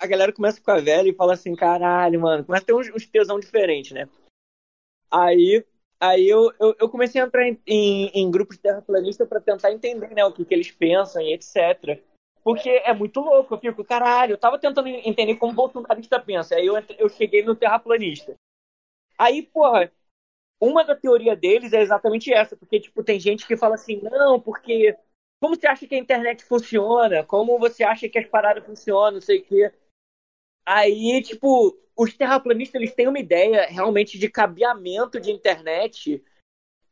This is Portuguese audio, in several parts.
a galera começa a ficar velha e fala assim, caralho, mano, começa a ter uns, uns tesão diferentes, né? Aí, aí eu, eu, eu comecei a entrar em, em, em grupos de terraplanista para tentar entender, né, o que, que eles pensam e etc. Porque é muito louco, eu fico, caralho, eu tava tentando entender como o bolsonarista pensa, aí eu, eu cheguei no terraplanista. Aí, porra, uma da teoria deles é exatamente essa, porque, tipo, tem gente que fala assim, não, porque como você acha que a internet funciona? Como você acha que as paradas funcionam? Não sei o quê. Aí, tipo, os terraplanistas eles têm uma ideia realmente de cabeamento de internet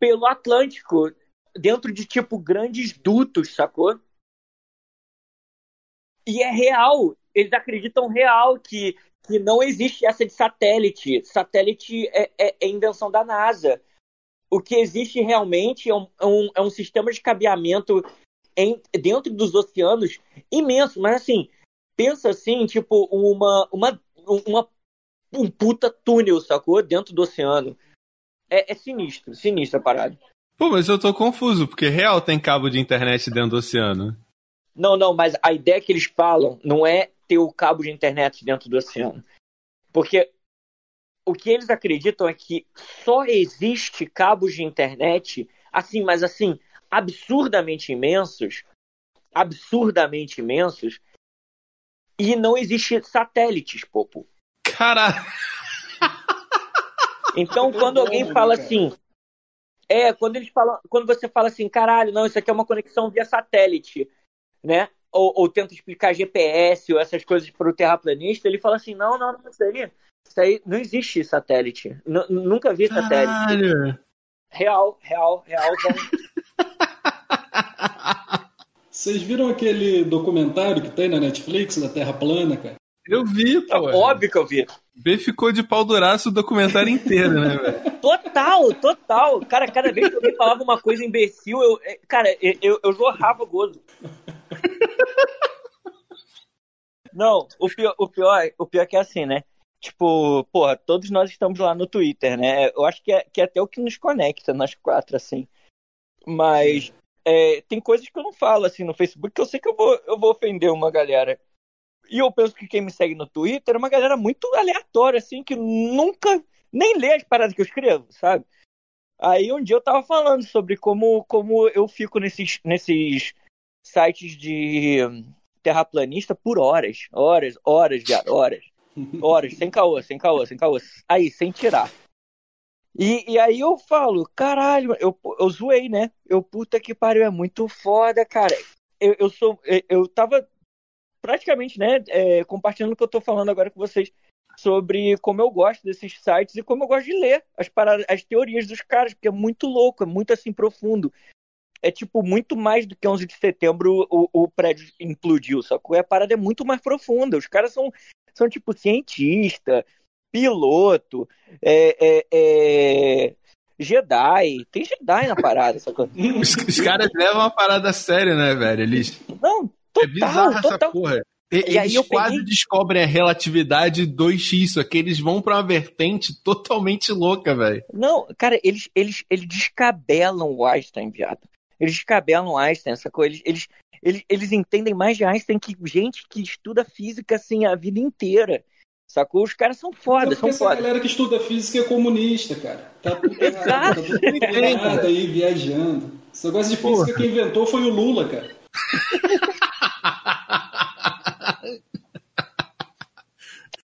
pelo Atlântico, dentro de, tipo, grandes dutos, sacou? E é real. Eles acreditam real que, que não existe essa de satélite. Satélite é, é, é invenção da NASA. O que existe realmente é um, é um, é um sistema de cabeamento em, dentro dos oceanos imenso. Mas assim, pensa assim, tipo, uma, uma, uma um puta túnel, sacou? Dentro do oceano. É, é sinistro, sinistro a parada. Pô, mas eu tô confuso, porque real tem cabo de internet dentro do oceano. Não, não, mas a ideia que eles falam não é ter o cabo de internet dentro do oceano. Porque o que eles acreditam é que só existe cabos de internet, assim, mas assim, absurdamente imensos, absurdamente imensos, e não existe satélites, Popo. Caralho! Então, quando alguém fala assim, é, quando eles falam, quando você fala assim, caralho, não, isso aqui é uma conexão via satélite né? Ou, ou tenta explicar GPS ou essas coisas para o terraplanista, ele fala assim: não, não, não, isso aí, isso aí não existe satélite. N nunca vi satélite. Caralho. Real, real, real. Vocês viram aquele documentário que tem na Netflix da Terra plana, cara? Eu vi, pô. É óbvio que eu vi. B ficou de pau duraço o documentário inteiro, né, velho? Total, total. Cara, cada vez que alguém falava uma coisa imbecil, eu, é, cara, eu, eu, eu jorrava gozo. Não, o pior, o pior, o pior é que é assim, né? Tipo, porra, todos nós estamos lá no Twitter, né? Eu acho que é, que é até o que nos conecta, nós quatro, assim. Mas é, tem coisas que eu não falo, assim, no Facebook, que eu sei que eu vou, eu vou ofender uma galera. E eu penso que quem me segue no Twitter é uma galera muito aleatória, assim, que nunca nem lê as paradas que eu escrevo, sabe? Aí um dia eu tava falando sobre como, como eu fico nesses, nesses sites de terraplanista por horas. Horas, horas, viado, horas. Horas, sem caô, sem caô, sem caô. Aí, sem tirar. E, e aí eu falo, caralho, eu, eu zoei, né? Eu, puta que pariu, é muito foda, cara. Eu, eu sou. Eu, tava praticamente, né, é, compartilhando o que eu tô falando agora com vocês sobre como eu gosto desses sites e como eu gosto de ler as, paradas, as teorias dos caras, porque é muito louco, é muito assim profundo. É tipo muito mais do que 11 de setembro o, o prédio implodiu, sacou? A parada é muito mais profunda. Os caras são, são tipo cientista, piloto, é, é, é... Jedi. Tem Jedi na parada, sacou? Os, os caras levam a parada a sério, né, velho? Eles. Não, é bizarro total. essa porra. E, e eles quase peguei... descobrem a relatividade 2x, só que eles vão pra uma vertente totalmente louca, velho. Não, cara, eles, eles, eles descabelam o Einstein, viado. Eles descabelam o Einstein, sacou? Eles, eles, eles, eles entendem mais de Einstein que gente que estuda física, assim, a vida inteira. Sacou? Os caras são foda, são essa foda. galera que estuda física é comunista, cara. Tá tudo errado, tá tudo errado aí, viajando. Esse negócio de física Porra. que inventou foi o Lula, cara.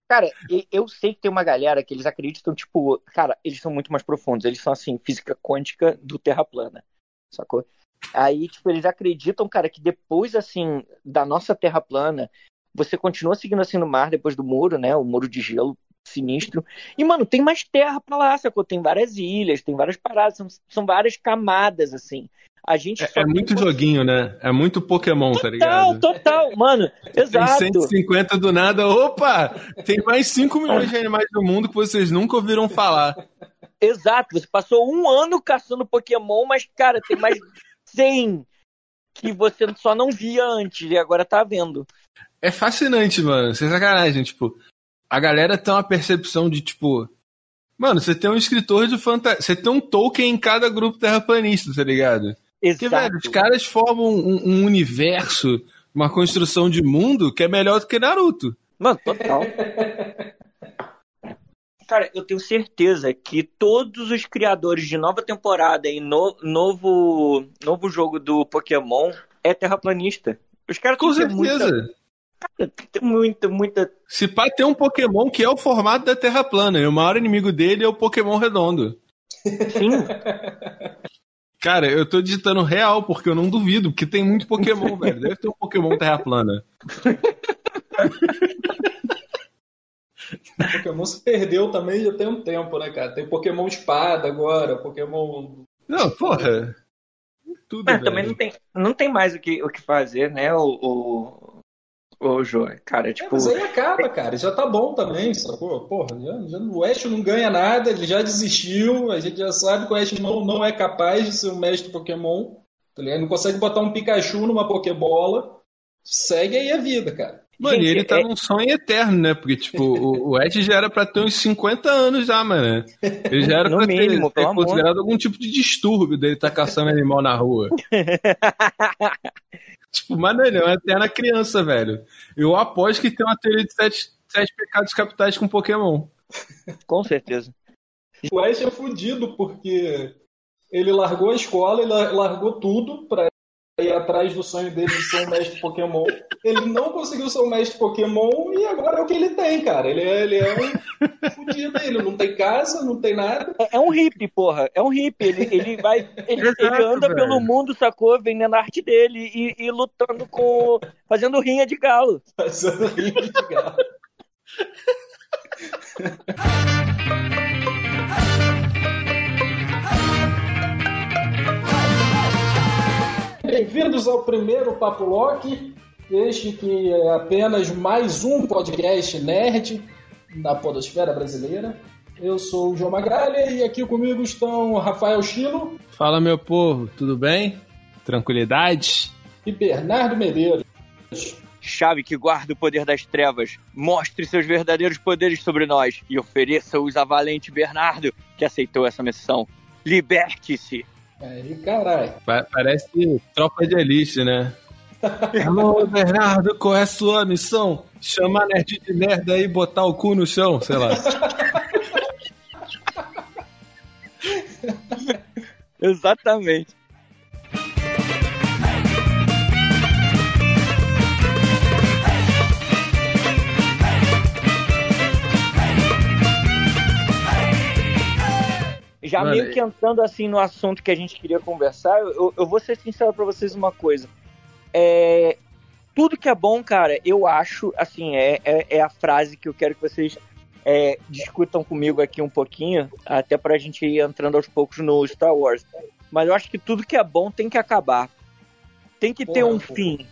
Cara, eu sei que tem uma galera que eles acreditam, tipo, cara, eles são muito mais profundos. Eles são, assim, física quântica do Terra plana, sacou? Aí, tipo, eles acreditam, cara, que depois, assim, da nossa Terra plana, você continua seguindo assim no mar depois do muro, né? O muro de gelo sinistro. E, mano, tem mais terra pra lá, sacou? Tem várias ilhas, tem várias paradas, são, são várias camadas, assim. A gente é, é muito joguinho, né? É muito Pokémon, total, tá ligado? Total, total, mano. Exato. Tem 150 do nada. Opa! Tem mais 5 milhões de animais no mundo que vocês nunca ouviram falar. Exato. Você passou um ano caçando Pokémon, mas, cara, tem mais 100 que você só não via antes e agora tá vendo. É fascinante, mano. Sem sacanagem. Tipo, a galera tem uma percepção de, tipo, Mano, você tem um escritor de fantasia. Você tem um Tolkien em cada grupo terraplanista, tá ligado? Exato. Porque, velho, os caras formam um, um, universo, uma construção de mundo que é melhor do que Naruto. Mano, total. Cara, eu tenho certeza que todos os criadores de nova temporada e no, novo, novo jogo do Pokémon é terraplanista. Os caras Com certeza. muita, cara, tem que ter muita, muita. Se pá, tem um Pokémon que é o formato da Terra plana, e o maior inimigo dele é o Pokémon redondo. Sim, Cara, eu tô digitando real, porque eu não duvido, porque tem muito Pokémon, velho. Deve ter um Pokémon Terra plana. O Pokémon se perdeu também já tem um tempo, né, cara? Tem Pokémon Espada agora, Pokémon. Não, porra. Tudo, mas velho. também não tem, não tem mais o que, o que fazer, né, o, o, o Joe. Cara, É, tipo. mas aí acaba, cara. Já tá bom também, sacou? Porra, já, já, o Ash não ganha nada, ele já desistiu. A gente já sabe que o Ash não, não é capaz de ser um mestre Pokémon. tá ligado? Ele não consegue botar um Pikachu numa Pokébola. Segue aí a vida, cara. Mano, Gente, e ele tá é- num sonho eterno, né? Porque, tipo, o, o Ed já era pra ter uns 50 anos já, mano. Ele já era No pra mínimo, ter, ter amor. considerado algum tipo de distúrbio dele estar caçando animal na rua. tipo, mano, ele é uma eterna criança, velho. Eu aposto que tem uma teoria de sete, sete pecados capitais com Pokémon. Com certeza. O Ash é fudido porque ele largou a escola, ele lar- largou tudo pra ir atrás do sonho dele de ser um mestre Pokémon. Ele não conseguiu ser um mestre Pokémon e agora é o que ele tem, cara. Ele é, ele é um fudido, ele não tem casa, não tem nada. É, é um hippie, porra. É um hippie. Ele, ele vai. Ele, Exato, ele anda velho. pelo mundo, sacou? Vendendo a arte dele e, e lutando com. fazendo rinha de galo. Fazendo rinha de galo. Bem-vindos ao primeiro Papo Lock, este que é apenas mais um podcast nerd da podosfera brasileira. Eu sou o João Magalha e aqui comigo estão Rafael Chilo Fala, meu povo, tudo bem? Tranquilidade? e Bernardo Medeiros. Chave que guarda o poder das trevas, mostre seus verdadeiros poderes sobre nós e ofereça-os a valente Bernardo, que aceitou essa missão. Liberte-se! Aí, caralho. Pa- parece tropa de elite, né? Alô, Bernardo, qual é a sua missão? Chamar nerd de merda e botar o cu no chão, sei lá. Exatamente. Já Mano, meio que entrando assim no assunto que a gente queria conversar, eu, eu vou ser sincero pra vocês uma coisa. É, tudo que é bom, cara, eu acho, assim, é, é, é a frase que eu quero que vocês é, discutam comigo aqui um pouquinho, até pra gente ir entrando aos poucos no Star Wars. Mas eu acho que tudo que é bom tem que acabar. Tem que ter Porra, um porra. fim.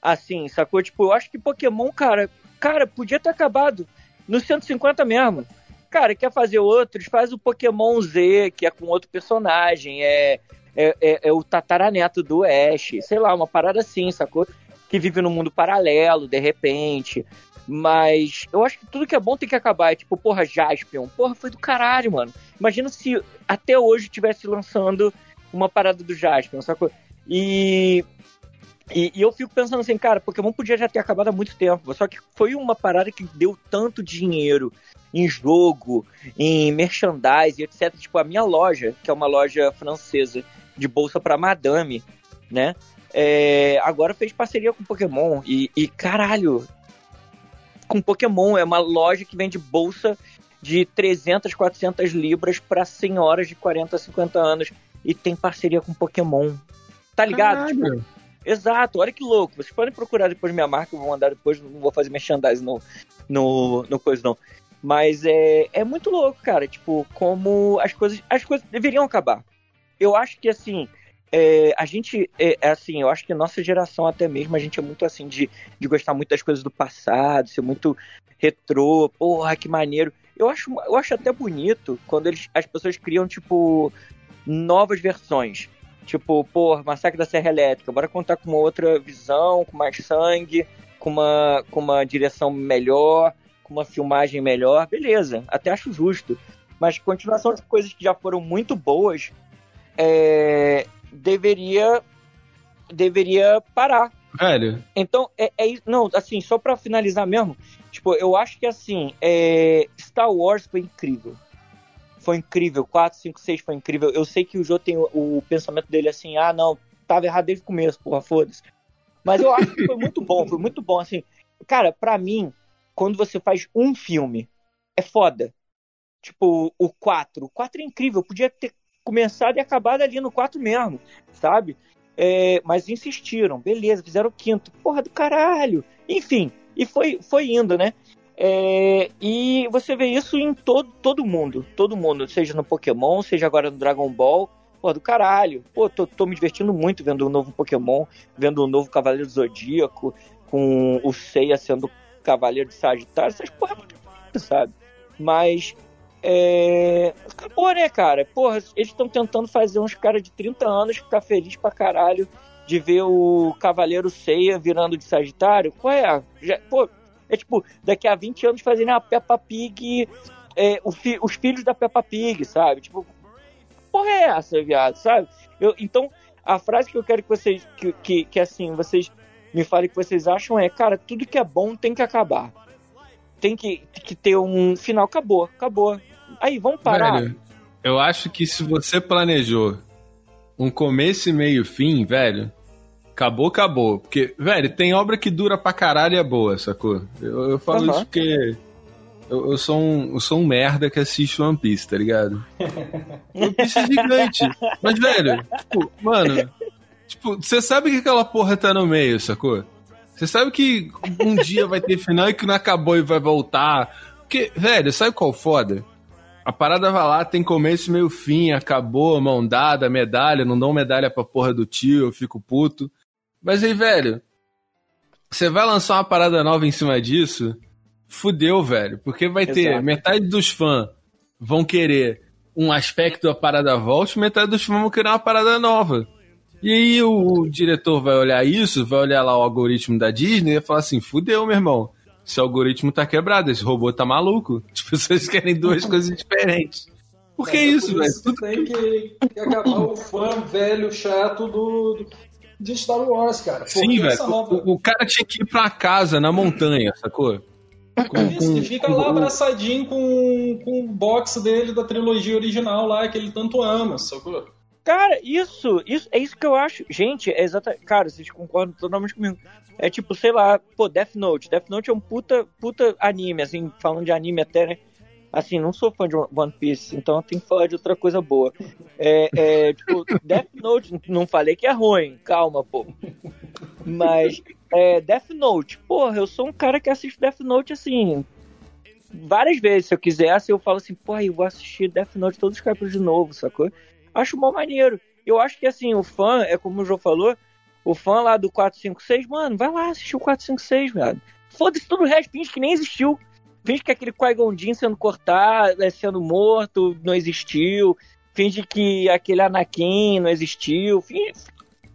Assim, sacou? Tipo, eu acho que Pokémon, cara, cara, podia ter acabado no 150 mesmo. Cara, quer fazer outros? Faz o Pokémon Z, que é com outro personagem. É, é, é, é o tataraneto do Ash. Sei lá, uma parada assim, sacou? Que vive num mundo paralelo, de repente. Mas eu acho que tudo que é bom tem que acabar. É tipo, porra, Jaspion. Porra, foi do caralho, mano. Imagina se até hoje tivesse lançando uma parada do Jaspion, sacou? E, e, e eu fico pensando assim, cara, Pokémon podia já ter acabado há muito tempo. Só que foi uma parada que deu tanto dinheiro em jogo, em merchandise, etc. Tipo, a minha loja, que é uma loja francesa de bolsa pra madame, né? É, agora fez parceria com Pokémon. E, e, caralho, com Pokémon é uma loja que vende bolsa de 300, 400 libras pra senhoras de 40, 50 anos. E tem parceria com Pokémon. Tá ligado? Tipo. Exato, olha que louco. Vocês podem procurar depois minha marca, eu vou mandar depois, não vou fazer merchandising no, no, no coisa não. Mas é, é muito louco, cara. Tipo, como as coisas, as coisas deveriam acabar. Eu acho que assim, é, a gente, é, é assim, eu acho que nossa geração até mesmo, a gente é muito assim de, de gostar muito das coisas do passado, ser muito retrô, porra, que maneiro. Eu acho, eu acho até bonito quando eles, as pessoas criam, tipo, novas versões. Tipo, pô, Massacre da Serra Elétrica, bora contar com uma outra visão, com mais sangue, com uma, com uma direção melhor, com uma filmagem melhor, beleza, até acho justo. Mas continuação de coisas que já foram muito boas, é, deveria, deveria parar. Velho. Então, é, é isso. Não, assim, só pra finalizar mesmo, tipo, eu acho que assim, é, Star Wars foi incrível. Foi incrível. 4, 5, 6 foi incrível. Eu sei que o Jô tem o, o pensamento dele assim, ah, não, tava errado desde o começo, porra, foda-se. Mas eu acho que foi muito bom, foi muito bom, assim. Cara, pra mim, quando você faz um filme, é foda. Tipo, o 4. O 4 é incrível, podia ter começado e acabado ali no 4 mesmo, sabe? É, mas insistiram, beleza, fizeram o quinto. Porra do caralho! Enfim, e foi, foi indo, né? É, e você vê isso em todo, todo mundo, todo mundo, seja no Pokémon, seja agora no Dragon Ball. Pô, do caralho. Pô, tô, tô me divertindo muito vendo o um novo Pokémon, vendo o um novo Cavaleiro do Zodíaco, com o Seiya sendo Cavaleiro de Sagitário, essas porra, sabe? Mas é... Acabou, né, cara? Porra, eles estão tentando fazer uns caras de 30 anos ficar feliz pra caralho de ver o Cavaleiro Ceia virando de Sagitário. Qual é? Já, pô, é tipo, daqui a 20 anos fazendo a Peppa Pig, é, fi, os filhos da Peppa Pig, sabe? Tipo, porra é essa, viado, sabe? Eu, então, a frase que eu quero que vocês, que, que, que assim, vocês me falem que vocês acham é, cara, tudo que é bom tem que acabar. Tem que, que ter um final, acabou, acabou. Aí, vamos parar. Velho, eu acho que se você planejou um começo e meio fim, velho, acabou, acabou. Porque, velho, tem obra que dura pra caralho e é boa, sacou? Eu, eu falo uhum. isso porque eu, eu, sou um, eu sou um merda que assiste One Piece, tá ligado? One Piece é gigante. Mas, velho, tipo, mano, tipo, você sabe que aquela porra tá no meio, sacou? Você sabe que um dia vai ter final e que não acabou e vai voltar. Porque, velho, sabe qual foda? A parada vai lá, tem começo, meio fim, acabou, mão dada, medalha, não dão medalha pra porra do tio, eu fico puto. Mas aí, velho, você vai lançar uma parada nova em cima disso, fudeu, velho. Porque vai Exato. ter metade dos fãs vão querer um aspecto da parada volta, metade dos fãs vão querer uma parada nova. E aí o, diretor vai olhar isso, vai olhar lá o algoritmo da Disney e falar assim, fudeu, meu irmão esse algoritmo tá quebrado, esse robô tá maluco. As pessoas querem duas coisas diferentes. Por que é, isso, velho? Tudo tem que, que acabar o fã velho chato do, de Star Wars, cara. Sim, velho. Nova... O, o, cara tinha que ir pra casa, na montanha, sacou? Com, isso, com, fica com, lá abraçadinho com, com o box dele da trilogia original lá, que ele tanto ama, sacou? Cara, isso, isso é isso que eu acho. Gente, é exatamente. Cara, vocês concordam totalmente comigo. É tipo, sei lá, pô, Death Note. Death Note é um puta, puta anime, assim, falando de anime até, né? Assim, não sou fã de One Piece, então eu tenho que falar de outra coisa boa. É, é tipo, Death Note, não falei que é ruim, calma, pô. Mas, é, Death Note, porra, eu sou um cara que assiste Death Note, assim, várias vezes. Se eu quisesse, eu falo assim, porra, eu vou assistir Death Note todos os capítulos de novo, sacou? Acho mó maneiro. Eu acho que, assim, o fã, é como o João falou, o fã lá do 456, mano, vai lá assistir o 456, velho. Foda-se todo o resto, finge que nem existiu. Finge que aquele qui sendo cortado, é, sendo morto, não existiu. Finge que aquele Anakin não existiu. Finge...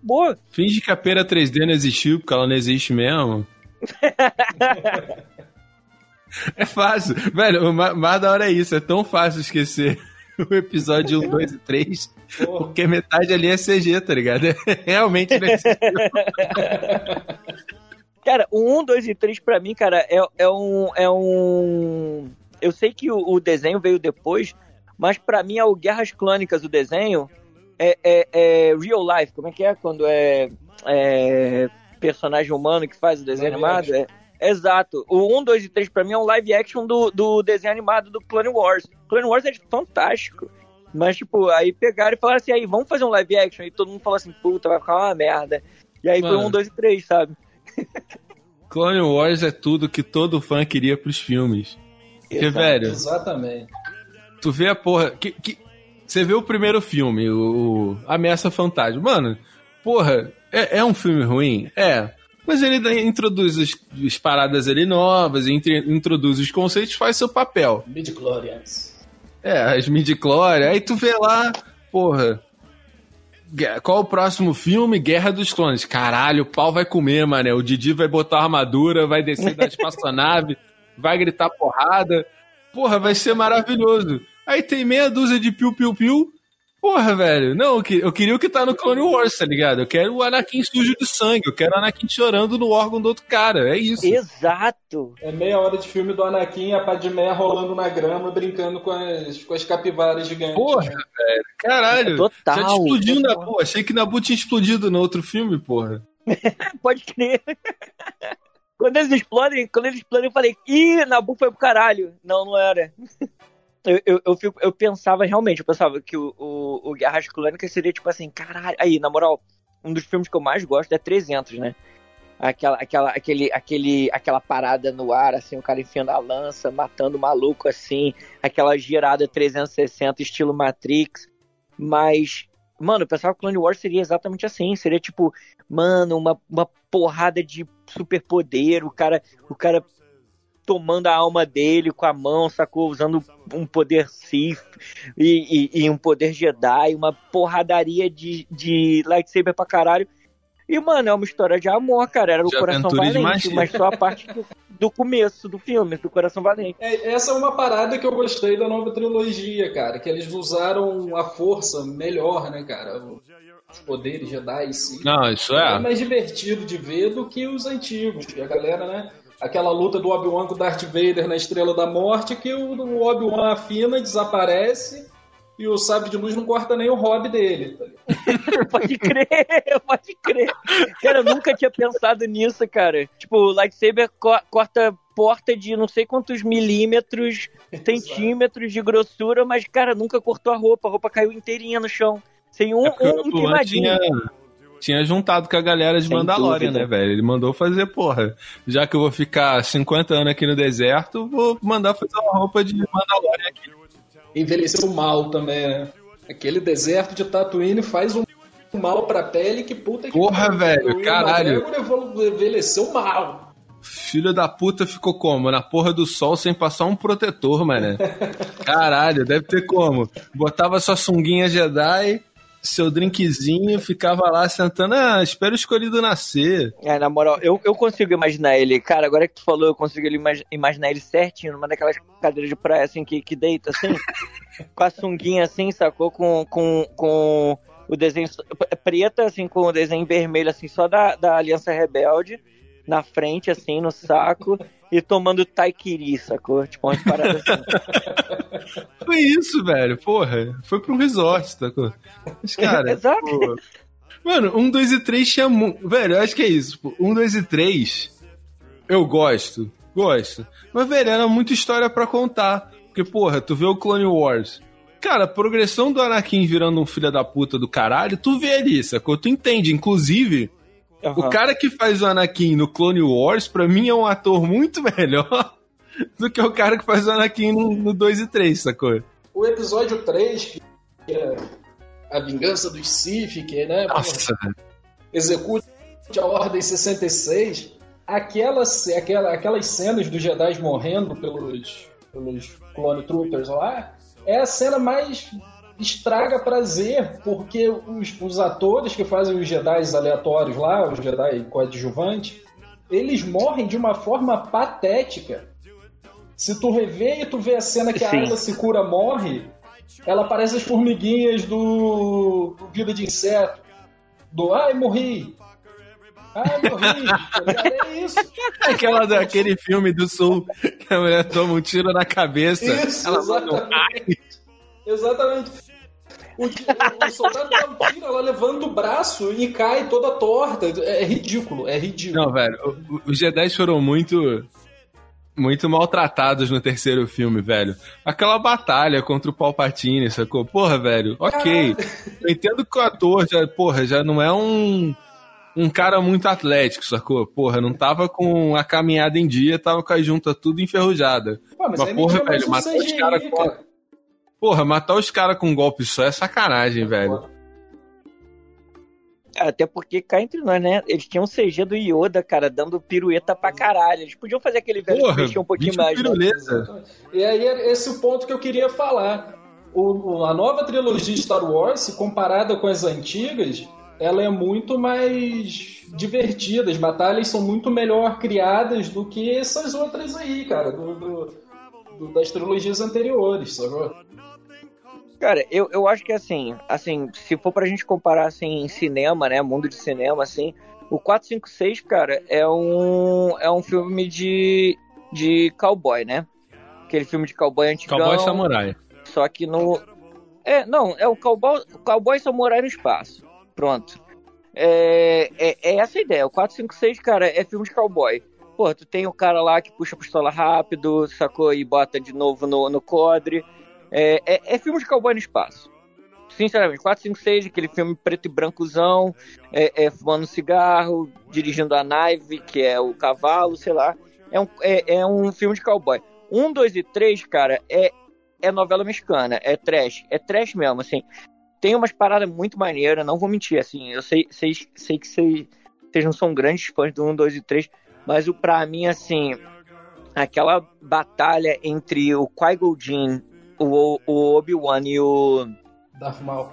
Boa. Finge que a pera 3D não existiu, porque ela não existe mesmo. é fácil. Velho, o mais da hora é isso. É tão fácil esquecer o episódio 1, 2 e 3, Porra. porque metade ali é CG, tá ligado? Realmente não é CG. Cara, o 1, 2 e 3 pra mim, cara, é, é um. É um... Eu sei que o, o desenho veio depois, mas pra mim é o Guerras Clônicas, o desenho. É, é, é, real life, como é que é quando é, é personagem humano que faz o desenho animado? É, Exato. O 1, 2 e 3 pra mim é um live action do, do desenho animado do Clone Wars. Clone Wars é fantástico. Mas, tipo, aí pegaram e falaram assim, aí, vamos fazer um live action. E todo mundo falou assim, puta, vai ficar uma merda. E aí Mano, foi um, dois e três, sabe? Clone Wars é tudo que todo fã queria pros filmes. Porque, velho. Exatamente. Tu vê a porra. Que, que, você vê o primeiro filme, o, o Ameaça Fantasma. Mano, porra, é, é um filme ruim? É. Mas ele introduz as, as paradas ali novas, entre, introduz os conceitos, faz seu papel. Midi-chlorians. É, as midi-chlorians. Aí tu vê lá, porra, qual o próximo filme? Guerra dos Clones. Caralho, o pau vai comer, mané. O Didi vai botar armadura, vai descer da espaçonave, vai gritar porrada. Porra, vai ser maravilhoso. Aí tem meia dúzia de piu-piu-piu, Porra, velho. Não, eu queria o que tá no Clone Wars, tá ligado? Eu quero o Anakin sujo de sangue. Eu quero o Anakin chorando no órgão do outro cara. É isso. Exato. É meia hora de filme do Anakin, a Padmé rolando na grama, brincando com as, com as capivaras gigantes. Porra, velho. Caralho. É total. Já explodiu na Nabu. Achei que Nabu tinha explodido no outro filme, porra. Pode crer. quando eles explodem, quando eles explodem, eu falei, ih, Nabu foi pro caralho. Não, não era eu, eu, eu, fico, eu pensava realmente, eu pensava que o, o, o Guerras Clônicas seria tipo assim, caralho. Aí, na moral, um dos filmes que eu mais gosto é 300, né? Aquela, aquela, aquele, aquele, aquela parada no ar, assim, o cara enfiando a lança, matando o maluco, assim, aquela girada 360, estilo Matrix. Mas, mano, eu pensava que Clone Wars seria exatamente assim. Seria tipo, mano, uma, uma porrada de superpoder, o cara, o cara tomando a alma dele com a mão, sacou? Usando um poder Sith e, e, e um poder Jedi, uma porradaria de, de lightsaber pra caralho. E, mano, é uma história de amor, cara. Era o de Coração Valente, mas só a parte do, do, começo do filme, do Coração Valente. É, essa é uma parada que eu gostei da nova trilogia, cara. Que eles usaram a força melhor, né, cara? Os poderes Jedi, sim. Não, isso é. É mais divertido de ver do que os antigos. A galera, né? Aquela luta do Obi-Wan com o Darth Vader na Estrela da Morte, que o, Obi-Wan afina, desaparece e o Sábio de Luz não corta nem o hobby dele. Tá pode crer, pode crer. Cara, eu nunca tinha pensado nisso, cara. Tipo, o lightsaber co corta porta de não sei quantos milímetros, centímetros de grossura, mas, cara, nunca cortou a roupa. A roupa caiu inteirinha no chão. Sem um, é um, um queimadinho. Tinha tinha juntado com a galera de Sem Mandalorian, dúvida. né, velho? Ele mandou fazer, porra, já que eu vou ficar 50 anos aqui no deserto, vou mandar fazer uma roupa de Mandalorian aqui. Envelheceu mal também, né? Aquele deserto de Tatooine faz um mal pra pele que puta que Porra, velho, caralho. Envelheceu mal. Filho da puta ficou como? Na porra do sol sem passar um protetor, mano. Caralho, deve ter como. Botava sua sunguinha Jedi, seu drinkzinho, ficava lá sentando, ah, espero o escolhido nascer. É, na moral, eu, eu consigo imaginar ele, cara, agora que tu falou, eu consigo ele, imaginar ele certinho, numa daquelas cadeiras de praia, assim, que, que deita, assim, com a sunguinha, assim, sacou? Com, com, com o desenho preta, assim, com o desenho vermelho, assim, só da, da Aliança Rebelde, na frente, assim, no saco, e tomando taikiri, sacou? Tipo, umas paradas assim. Foi isso, velho, porra. Foi pra um resort, sacou? Mas, cara. Exato. Pô... Mano, um, dois e três tinha muito. Velho, eu acho que é isso. Pô. Um, dois e três. Eu gosto. Gosto. Mas, velho, era muita história para contar. Porque, porra, tu vê o Clone Wars. Cara, a progressão do Anakin virando um filho da puta do caralho, tu vê ali, sacou? Tu entende. Inclusive, Uhum. O cara que faz o Anakin no Clone Wars, pra mim, é um ator muito melhor do que o cara que faz o Anakin no, no 2 e 3, sacou? O episódio 3, que é a vingança dos Sith, que é, né? Nossa. Execute a Ordem 66. Aquelas, aquela, aquelas cenas dos Jedi morrendo pelos, pelos Clone Troopers lá, é a cena mais estraga prazer, porque os, os atores que fazem os Jedi aleatórios lá, os Jedi coadjuvantes, eles morrem de uma forma patética. Se tu rever e tu vê a cena que a Ayla se cura morre, ela parece as formiguinhas do, do Vida de Inseto. Do ai, morri. Ai, morri. é isso. Aquela daquele filme do Sul que a mulher toma um tiro na cabeça. Isso, ela exatamente. Exatamente. O, o, o soldado dá um tiro, ela levanta o braço e cai toda torta. É, ridículo, é ridículo. Não, velho, os Jedi foram muito muito maltratados no terceiro filme, velho. Aquela batalha contra o Palpatine, sacou? Porra, velho, ok. Eu entendo que o ator já, porra, já não é um, um cara muito atlético, sacou? Porra, não tava com a caminhada em dia, tava com a junta tudo enferrujada. Pô, mas, mas porra, velho, matou os caras com... Porra, matar os caras com um golpe só é sacanagem, velho. Até porque cá entre nós, né? Eles tinham um CG do Yoda, cara, dando pirueta pra caralho. Eles podiam fazer aquele velho Porra, mexer um pouquinho mais. Né? E aí, esse é o ponto que eu queria falar. O, a nova trilogia de Star Wars, comparada com as antigas, ela é muito mais divertida. As batalhas são muito melhor criadas do que essas outras aí, cara, do, do, do das trilogias anteriores, sabe? Cara, eu, eu acho que assim, assim, se for pra gente comparar assim em cinema, né, mundo de cinema assim, o 456, cara, é um é um filme de de cowboy, né? Aquele filme de cowboy antigão. Cowboy samurai. Só que no é, não, é o cowboy, cowboy samurai no espaço. Pronto. É, é, é essa a ideia. O 456, cara, é filme de cowboy. Pô, tu tem o cara lá que puxa a pistola rápido, sacou? E bota de novo no, no codre. É, é, é filme de cowboy no espaço. Sinceramente, 456, aquele filme preto e brancozão, é, é, fumando cigarro, dirigindo a nave, que é o cavalo, sei lá. É um, é, é um filme de cowboy. Um, dois e três, cara, é, é novela mexicana, é trash. É trash mesmo, assim. Tem umas paradas muito maneiras, não vou mentir, assim. Eu sei, sei, sei que vocês não são grandes fãs do 1, 2 e 3, mas o pra mim, assim, aquela batalha entre o Qui-Gon Jinn, o, o Obi-Wan e o... Darth Maul.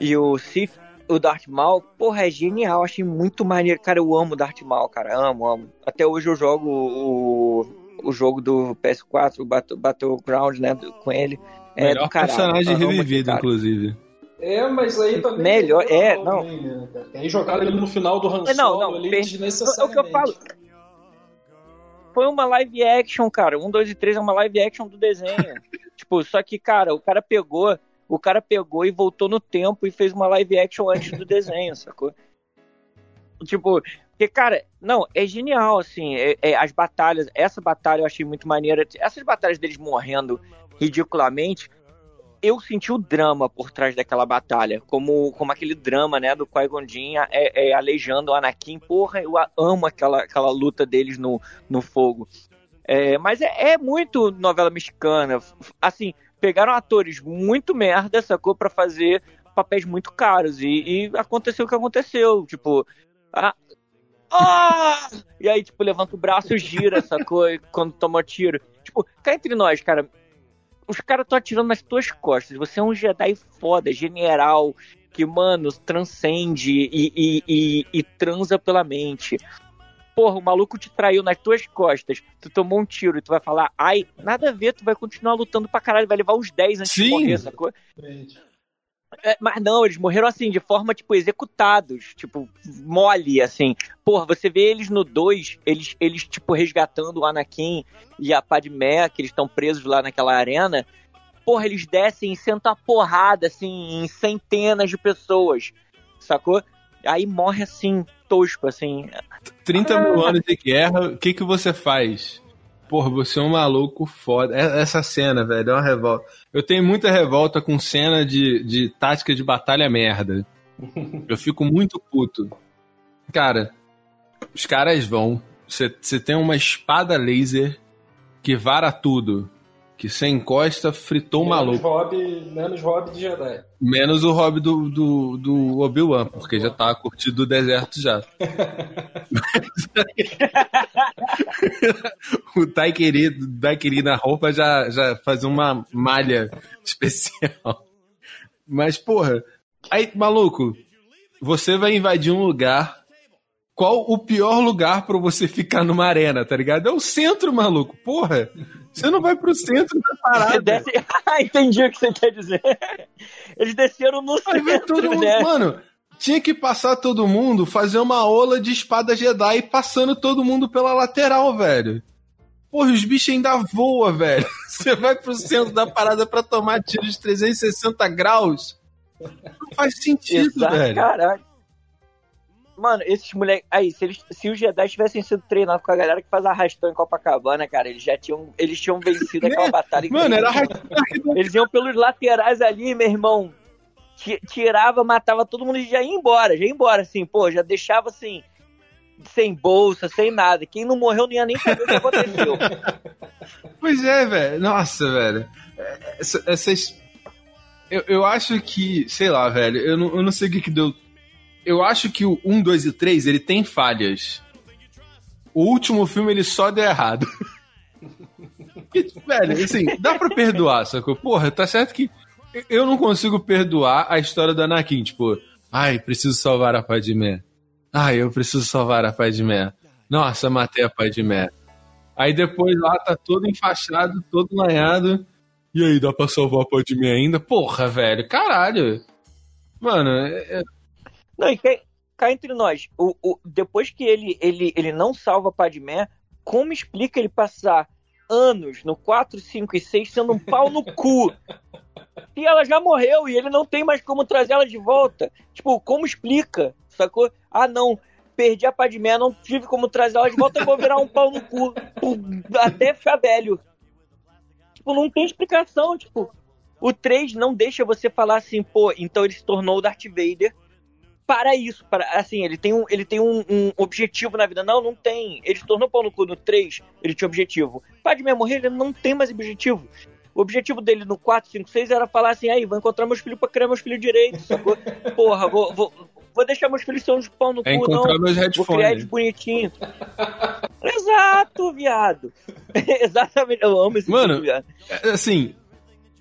E o Sith, o Darth Maul, porra, é genial, achei muito maneiro. Cara, eu amo Darth Maul, cara, amo, amo. Até hoje eu jogo o, o jogo do PS4, o Battle, Battleground, né, com ele. É Melhor do caralho, personagem revivido, inclusive. É, mas aí também. Melhor, é, não. Né, Tem jogado ele no final do Han Solo não, não, ali per... É o que eu falo. Foi uma live action, cara. Um, dois e três é uma live action do desenho. tipo, só que, cara, o cara pegou. O cara pegou e voltou no tempo e fez uma live action antes do desenho, sacou? Tipo, porque, cara, não, é genial, assim, é, é, as batalhas, essa batalha eu achei muito maneira. Essas batalhas deles morrendo ridiculamente, eu senti o drama por trás daquela batalha, como, como aquele drama, né, do Qui-Gon é, é, aleijando o Anakin. Porra, eu amo aquela, aquela luta deles no, no fogo. É, mas é, é muito novela mexicana. Assim, pegaram atores muito merda, sacou, para fazer papéis muito caros. E, e, aconteceu o que aconteceu. Tipo, a, ah! E aí, tipo, levanta o braço, gira, sacou? quando toma tiro. Tipo, cá entre nós, cara, os caras estão atirando nas tuas costas. Você é um Jedi foda, general, que, mano, transcende e, e, e, e transa pela mente. Porra, o maluco te traiu nas tuas costas, tu tomou um tiro e tu vai falar, ai, nada a ver, tu vai continuar lutando pra caralho, vai levar uns 10 antes Sim. de morrer, sacou? É, mas não, eles morreram assim, de forma, tipo, executados. Tipo, mole, assim. Porra, você vê eles no 2, eles, eles, tipo, resgatando o Anakin e a Padmé, que eles estão presos lá naquela arena. Porra, eles descem e sentam a porrada, assim, em centenas de pessoas. Sacou? Aí morre assim, tosco, assim. 30 mil anos de guerra, o que, que você faz? Porra, você é um maluco foda. É, essa cena, velho, é uma revolta. Eu tenho muita revolta com cena de, de tática de batalha merda. Eu fico muito puto. Cara, os caras vão. Você tem uma espada laser que vara tudo que você encosta, fritou o maluco. Hobby, menos hobby de Jedi. Menos o hobby do, do, do Obi-Wan, porque já tá curtido o deserto já. o Taikiri, Taikiri na roupa já, já faz uma malha especial. Mas, porra, aí, maluco, você vai invadir um lugar. Qual o pior lugar para você ficar numa arena, tá ligado? É o centro, maluco. Porra, você não vai pro centro da parada. Desce... Ah, entendi o que você quer dizer. Eles desceram no Aí centro, todo mundo, né? Mano, tinha que passar todo mundo, fazer uma ola de espada Jedi passando todo mundo pela lateral, velho. Porra, os bichos ainda voam, velho. Você vai pro centro da parada pra tomar tiro de 360 graus. Não faz sentido, Exato, velho. Caralho. Mano, esses moleques. Aí, se, eles, se os Jedi tivessem sido treinados com a galera que faz arrastão em Copacabana, cara, eles já tinham. Eles tinham vencido aquela é. batalha. Mano, era arrastão. Eles iam pelos laterais ali, meu irmão. Tirava, matava todo mundo e já ia embora. Já ia embora, assim, pô, já deixava assim. Sem bolsa, sem nada. Quem não morreu não ia nem saber o que aconteceu. Pois é, velho. Nossa, velho. Essas. Eu, eu acho que, sei lá, velho, eu não, eu não sei o que, que deu eu acho que o 1, 2 e 3 ele tem falhas. O último filme ele só deu errado. velho, assim, dá pra perdoar, sacou? Porra, tá certo que eu não consigo perdoar a história do Anakin, tipo, ai, preciso salvar a Padmé. Ai, eu preciso salvar a Padmé. Nossa, matei a Padmé. Aí depois lá tá todo enfaixado, todo lanhado. E aí, dá pra salvar Padme ainda? Porra, velho, caralho. Mano, é... não, e cá, cá entre nós, o, o, depois que ele, ele, ele não salva Padmé, como explica ele passar anos no 4, 5 e 6 sendo um pau no cu? E ela já morreu e ele não tem mais como trazer ela de volta. Tipo, como explica? Sacou? Ah, não, perdi a Padmé, não tive como trazer ela de volta, eu vou virar um pau no cu. Até ficar velho. Tipo, não tem explicação, tipo. O 3 não deixa você falar assim, pô, então ele se tornou o Darth Vader para isso. Para, assim, ele tem, um, ele tem um, um objetivo na vida. Não, não tem. Ele se tornou pau no cu no 3, ele tinha objetivo. Padme morrer, ele não tem mais objetivo. O objetivo dele no 4, 5, 6 era falar assim, aí, vou encontrar meus filhos pra criar meus filhos direito, sacou? Porra, vou, vou, vou deixar meus filhos ser uns pau no é cu, não. Meus vou criar eles bonitinhos. Exato, viado. Exatamente, eu amo esse Mano, viado. É, assim,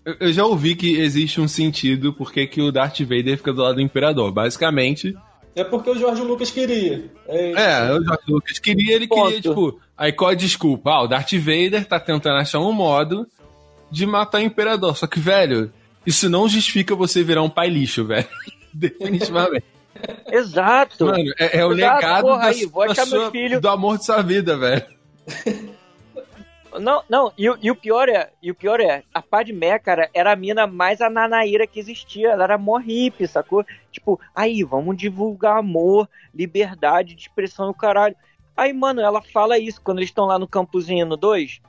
eu já ouvi que existe um sentido porque que o Darth Vader fica do lado do Imperador. Basicamente. É porque o George Lucas queria. É, é o George Lucas queria, ele Ponto. queria, tipo. Aí qual a desculpa? Ah, o Darth Vader tá tentando achar um modo de matar o Imperador. Só que, velho, isso não justifica você virar um pai lixo, velho. Definitivamente. Exato. Mano, é, é o Exato, legado porra, da, aí, vou da sua, filho. do amor de sua vida, velho. Não, não, e, e, o pior é, e o pior é, a Padmé, cara, era a mina mais ananaíra que existia, ela era mó hippie, sacou? Tipo, aí, vamos divulgar amor, liberdade de expressão e o caralho. Aí, mano, ela fala isso quando eles estão lá no campozinho no 2,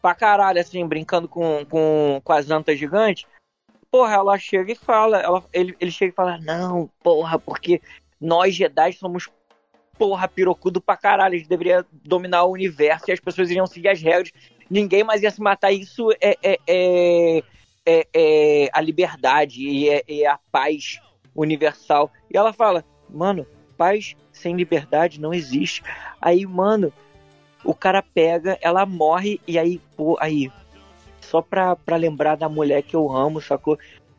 pra caralho, assim, brincando com, com, com as antas gigantes. Porra, ela chega e fala, ela, ele, ele chega e fala, não, porra, porque nós Jedi somos porra, pirocudo pra caralho. A gente deveria dominar o universo e as pessoas iriam seguir as regras. Ninguém mais ia se matar. Isso é, é, é, é, é a liberdade e é, é, a paz universal. E ela fala, mano, paz sem liberdade não existe. Aí, mano, o cara pega, ela morre e aí, pô, aí, só pra, pra lembrar da mulher que eu amo, sacou?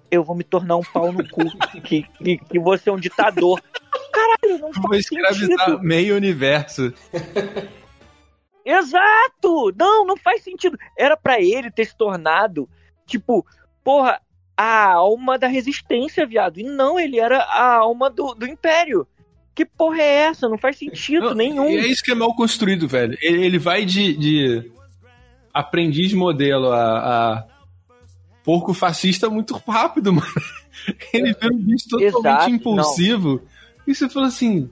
Eu vou me tornar um pau no cu, que, que, que você é um ditador. Caralho, não Vou escravizar sentido. meio universo. Exato! Não, não faz sentido. Era para ele ter se tornado, tipo, porra, a alma da resistência, viado. E não, ele era a alma do, do Império. Que porra é essa? Não faz sentido não, nenhum. É isso que é mal construído, velho. Ele, ele vai de, de aprendiz modelo a, a porco fascista muito rápido, mano. Ele vira um bicho totalmente Exato, impulsivo. Não. E você fala assim: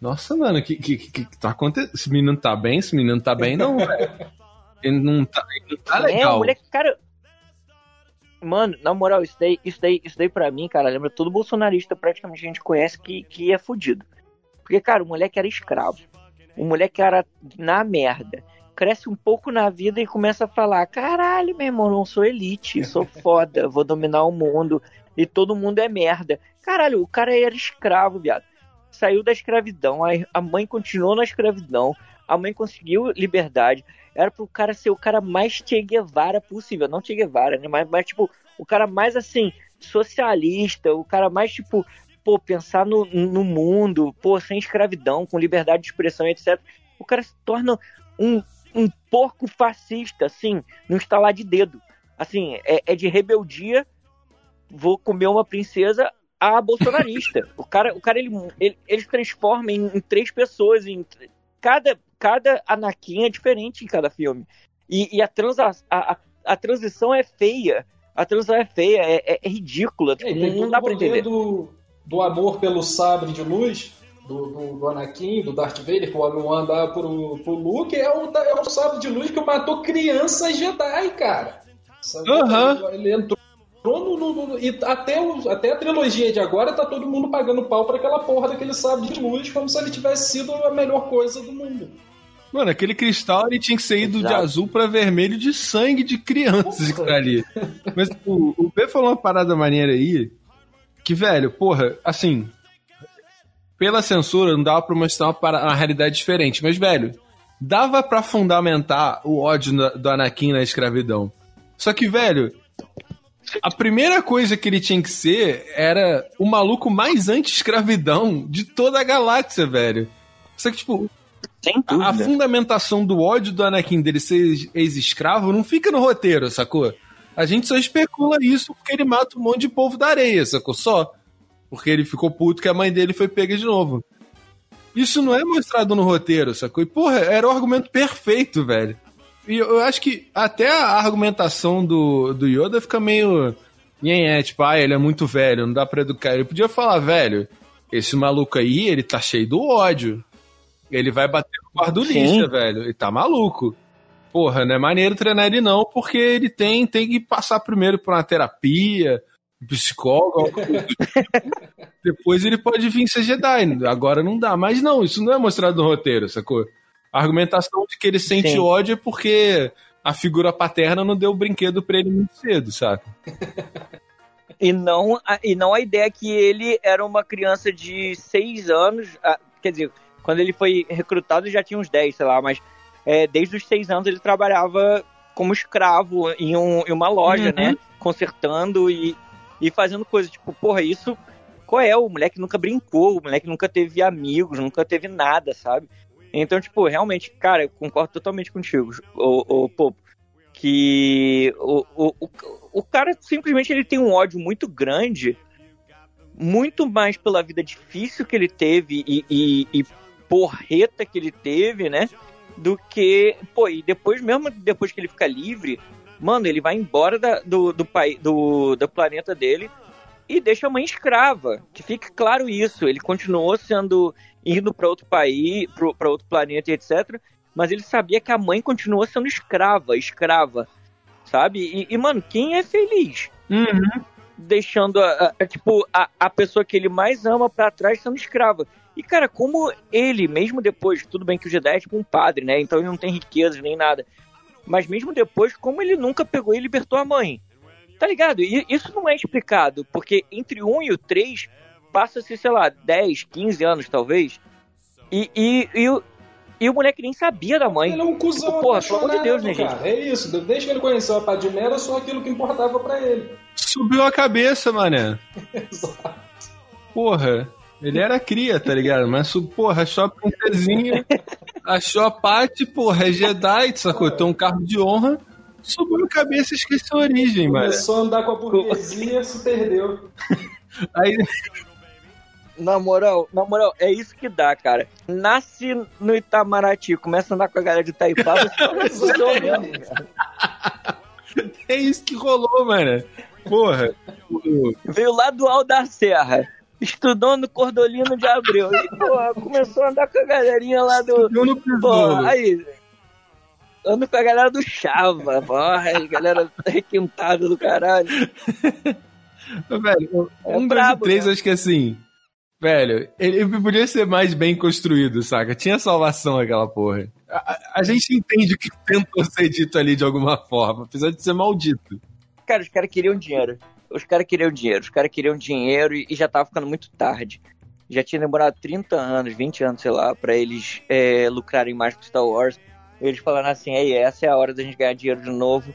Nossa, mano, o que, que, que, que tá acontecendo? Esse menino tá bem? Esse menino tá bem? Não, velho. Ele não tá, ele não tá legal. É, moleque, cara. Mano, na moral, isso daí, isso daí, isso daí pra mim, cara, lembra todo bolsonarista praticamente a gente conhece que, que é fudido. Porque, cara, o moleque era escravo. O moleque era na merda. Cresce um pouco na vida e começa a falar: caralho, meu irmão, não sou elite, sou foda, vou dominar o mundo e todo mundo é merda. Caralho, o cara era escravo, viado. Saiu da escravidão, a mãe continuou na escravidão, a mãe conseguiu liberdade. Era pro cara ser o cara mais Che Guevara possível. Não Che Guevara, né? Mas, mas tipo, o cara mais assim, socialista, o cara mais, tipo, pô, pensar no, no mundo, pô, sem escravidão, com liberdade de expressão, etc. O cara se torna um, um porco fascista, assim, no estalar de dedo. Assim, é, é de rebeldia. Vou comer uma princesa a bolsonarista. o cara, o cara ele, ele, ele transforma em, em, três pessoas. Em, cada, cada Anakin é diferente em cada filme. E, e a, transa, a, a, a, transição é feia. A transição é feia, é, é, é ridícula. Tipo, não, não dá pra entender. Do, do amor pelo sabre de luz, do, do, do, Anakin, do Darth Vader, que o Obi-Wan dá pro, pro Luke, é o, é o sabre de luz que matou crianças Jedi, cara. Uhum. Ele entrou no, no, no, e até, até a trilogia de agora tá todo mundo pagando pau para aquela porra daquele sabre de luz, como se ele tivesse sido a melhor coisa do mundo. Mano, aquele cristal ele tinha que ser ido Exato. de azul para vermelho de sangue de crianças que tá ali. Mas o, o B falou uma parada maneira aí, que, velho, porra, assim, pela censura não dava pra mostrar uma, uma realidade diferente, mas, velho, dava para fundamentar o ódio do Anakin na escravidão. Só que, velho, a primeira coisa que ele tinha que ser era o maluco mais anti-escravidão de toda a galáxia, velho. Só que, tipo, a, a, fundamentação do ódio do Anakin dele ser ex-escravo não fica no roteiro, sacou? A gente só especula isso porque ele mata um monte de povo da areia, sacou? Só. Porque ele ficou puto que a mãe dele foi pega de novo. Isso não é mostrado no roteiro, sacou? E, porra, era o argumento perfeito, velho. E eu acho que até a argumentação do, do Yoda fica meio. É, tipo, ah, ele é muito velho, não dá pra educar. Ele podia falar, velho, esse maluco aí, ele tá cheio do ódio. Ele vai bater no guardulista, velho. Ele tá maluco. Porra, não é maneiro treinar ele não, porque ele tem, tem que passar primeiro por uma terapia, um psicólogo. Depois ele pode vir ser Jedi. Agora não dá. Mas não, isso não é mostrado no roteiro, sacou? A argumentação de que ele sente Sim. ódio é porque a figura paterna não deu o brinquedo pra ele muito cedo, saca? E não, a, e não a ideia que ele era uma criança de seis anos, quer dizer, quando ele foi recrutado já tinha uns 10, sei lá, mas é, desde os seis anos ele trabalhava como escravo em, um, em uma loja, né? uhum. né? Consertando e, e fazendo coisas. Tipo, porra, isso. Qual é? O moleque nunca brincou, o moleque nunca teve amigos, nunca teve nada, sabe? Então, tipo, realmente, cara, eu concordo totalmente contigo, o, o Popo. Que o, o, o, o cara simplesmente ele tem um ódio muito grande, muito mais pela vida difícil que ele teve e, e, e porreta que ele teve, né? Do que, pô, e depois, mesmo depois que ele fica livre, mano, ele vai embora da, do, do, do, do planeta dele e deixa a mãe escrava. Que fique claro isso. Ele continuou sendo indo para outro país, para outro planeta, etc. Mas ele sabia que a mãe continuou sendo escrava, escrava, sabe? E, e mano, quem é feliz? Uhum. Deixando a, a, tipo a, a pessoa que ele mais ama para trás sendo escrava. E cara, como ele, mesmo depois, tudo bem que o Jedi é tipo um padre, né? Então ele não tem riquezas nem nada. Mas mesmo depois, como ele nunca pegou e libertou a mãe? Tá ligado? E isso não é explicado, porque entre 1 e o 3 passa-se, sei lá, 10, 15 anos talvez. E, e, e, o, e o moleque nem sabia da mãe. Ele é um cuzão tipo, Porra, pelo amor de Deus, né, cara? gente? É isso, desde que ele conheceu a Padmé era só aquilo que importava para ele. Subiu a cabeça, mané. Exato. Porra. Ele era cria, tá ligado? Mas, porra, achou a princesinha, achou a Paty, porra, é Jedi, sacou? Tem um carro de honra, subiu a cabeça e esqueceu a origem, mano. Começou a andar com a burguesia e se perdeu. Aí... Na moral, na moral, é isso que dá, cara. Nasce no Itamaraty, começa a andar com a galera de Itaipava, você mesmo, É isso que rolou, mano. Porra. Veio lá do Alto da Serra estudou no Cordolino de Abreu. E, porra, começou a andar com a galerinha lá do. Estudou no porra, aí. Ando com a galera do Chava, porra, galera requintada do caralho. velho, é um, é brabo, dois e três, né? acho que assim. Velho, ele podia ser mais bem construído, saca? Tinha salvação aquela porra. A, a gente entende o que tentou ser dito ali de alguma forma, apesar de ser maldito. Cara, os caras queriam dinheiro os caras queriam dinheiro, os caras queriam dinheiro e, e, já tava ficando muito tarde. Já tinha demorado 30 anos, 20 anos, sei lá, para eles é, lucrarem mais com Star Wars. Eles falaram assim, Ei, essa é a hora da gente ganhar dinheiro de novo,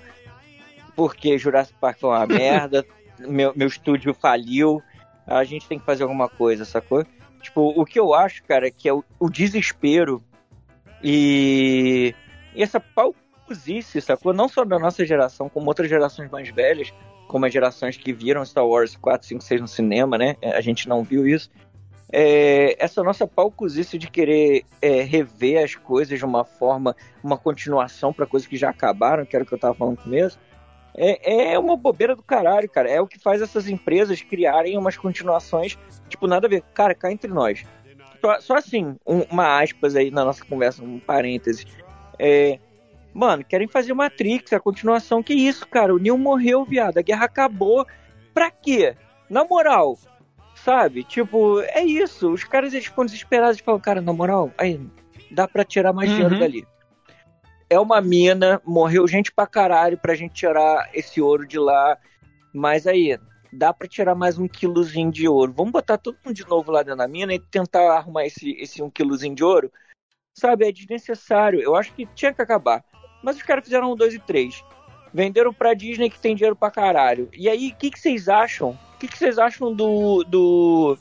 porque Jurassic Park foi uma merda, meu, meu estúdio faliu, a gente tem que fazer alguma coisa, sacou? Tipo, o que eu acho, cara, que é o, o desespero e, e essa pausice, sacou? Não só da nossa geração, como outras gerações mais velhas, como as gerações que viram Star Wars 4, 5, 6 no cinema, né? A gente não viu isso. É, essa nossa palcuzice de querer é, rever as coisas de uma forma, uma continuação para coisas que já acabaram, que era o que eu tava falando no começo, é, é uma bobeira do caralho, cara. É o que faz essas empresas criarem umas continuações, tipo, nada a ver. Cara, cá entre nós. Só, só assim, um, uma aspas aí na nossa conversa, um parêntese. É, Mano, querem fazer Matrix, a continuação. Que isso, cara? O Neo morreu, viado. A guerra acabou. Pra quê? Na moral, sabe? Tipo, é isso. Os caras eles ficam desesperados e falam, cara, na moral, aí dá pra tirar mais uhum. dinheiro dali. É uma mina, morreu gente pra caralho pra gente tirar esse ouro de lá. Mas aí, dá pra tirar mais um quilozinho de ouro. Vamos botar todo mundo de novo lá dentro da mina e tentar arrumar esse, esse um quilozinho de ouro. Sabe, é desnecessário. Eu acho que tinha que acabar. Mas os caras fizeram um 2 e 3. Venderam pra Disney que tem dinheiro pra caralho. E aí, o que, vocês acham? O que, que vocês acham do. do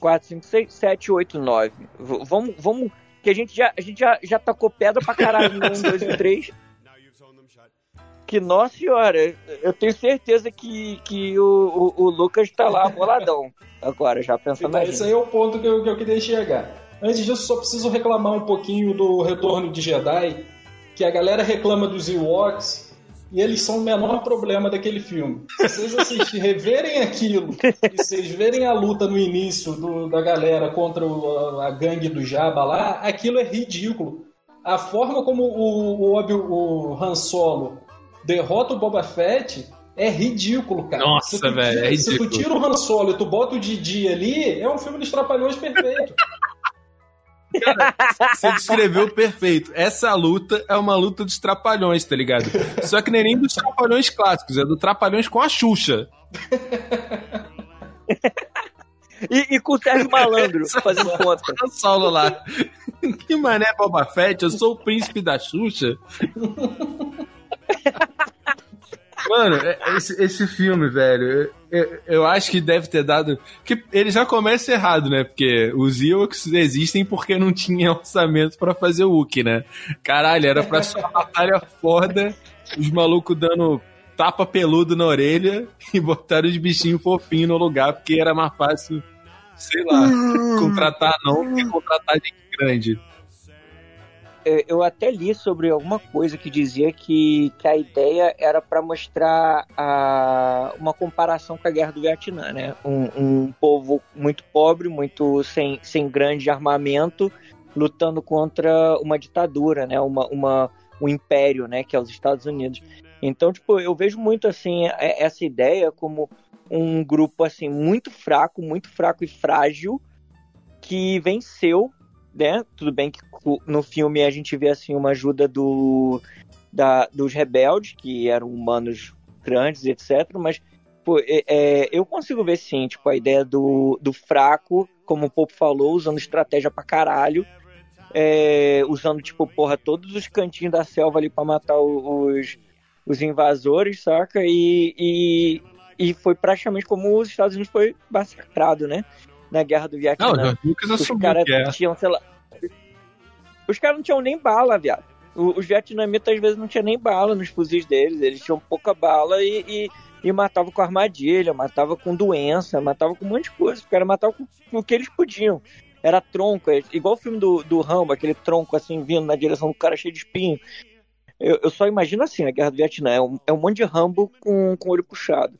4, 5, 6, 7, 8, 9? Vamos. vamos que a gente já, a gente já, já tacou pedra pra caralho no 1, 2 e 3. O que, nossa senhora, eu tenho certeza que, que o, o, o Lucas tá lá boladão. Agora, já pensando então, Esse aí é o ponto que eu, que eu queria chegar. Antes disso, só preciso reclamar um pouquinho do Retorno de Jedi, que a galera reclama dos Ewoks, e eles são o menor problema daquele filme. Se vocês assistirem, reverem aquilo, e vocês verem a luta no início do, da galera contra o, a, a, gangue do Jabba lá, aquilo é ridículo. A forma como o, o, o Han Solo derrota o Boba Fett é ridículo, cara. Nossa, velho, é ridículo. Se tu tira o Han Solo e tu bota o Didi ali, é um filme dos Trapalhões perfeito. Cara, você descreveu perfeito. Essa luta é uma luta dos trapalhões, tá ligado? Só que nem, nem dos trapalhões clássicos, é do trapalhões com a Xuxa. e, e, com o Sérgio Malandro fazendo conta. Solo lá. Que mané Boba Fett, eu sou o príncipe da Xuxa. Mano, é, esse, esse filme, velho, eu, eu, acho que deve ter dado. que ele já começa errado, né? Porque os Ewoks existem porque não tinha orçamento para fazer o Wookie, né? Caralho, era pra ser uma batalha foda, os malucos dando tapa peludo na orelha e botaram os bichinhos fofinhos no lugar, porque era mais fácil, sei lá, contratar não do que contratar gente grande. É, eu até li sobre alguma coisa que dizia que, que a ideia era para mostrar a, uma comparação com a guerra do Vietnã, né? Um, um, povo muito pobre, muito sem, sem grande armamento, lutando contra uma ditadura, né? Uma, uma, um império, né? Que é os Estados Unidos. Então, tipo, eu vejo muito assim é, essa ideia como um grupo assim muito fraco, muito fraco e frágil que venceu né? Tudo bem que no filme a gente vê assim uma ajuda do, da, dos rebeldes, que eram humanos grandes, etc. Mas pô, é, é, eu consigo ver sim, tipo, a ideia do, do fraco, como o Popo falou, usando estratégia pra caralho. É, usando, tipo, porra, todos os cantinhos da selva ali pra matar os, os invasores, saca? E, e, e foi praticamente como os Estados Unidos foi massacrado, né? Na guerra do Vietnã. Não, o Lucas assumiu os caras é. tinham, sei lá. Os caras não tinham nem bala, viado. Os vietnamitas às vezes não tinham nem bala nos fuzis deles, eles tinham pouca bala e, e, e matavam com armadilha, matavam com doença, matavam com um monte de coisa. Os caras matavam com, com o que eles podiam. Era tronco, é, igual o filme do, do Rambo, aquele tronco assim vindo na direção do cara cheio de espinho. Eu, eu só imagino assim, a guerra do Vietnã. É um, é um monte de Rambo com, com olho puxado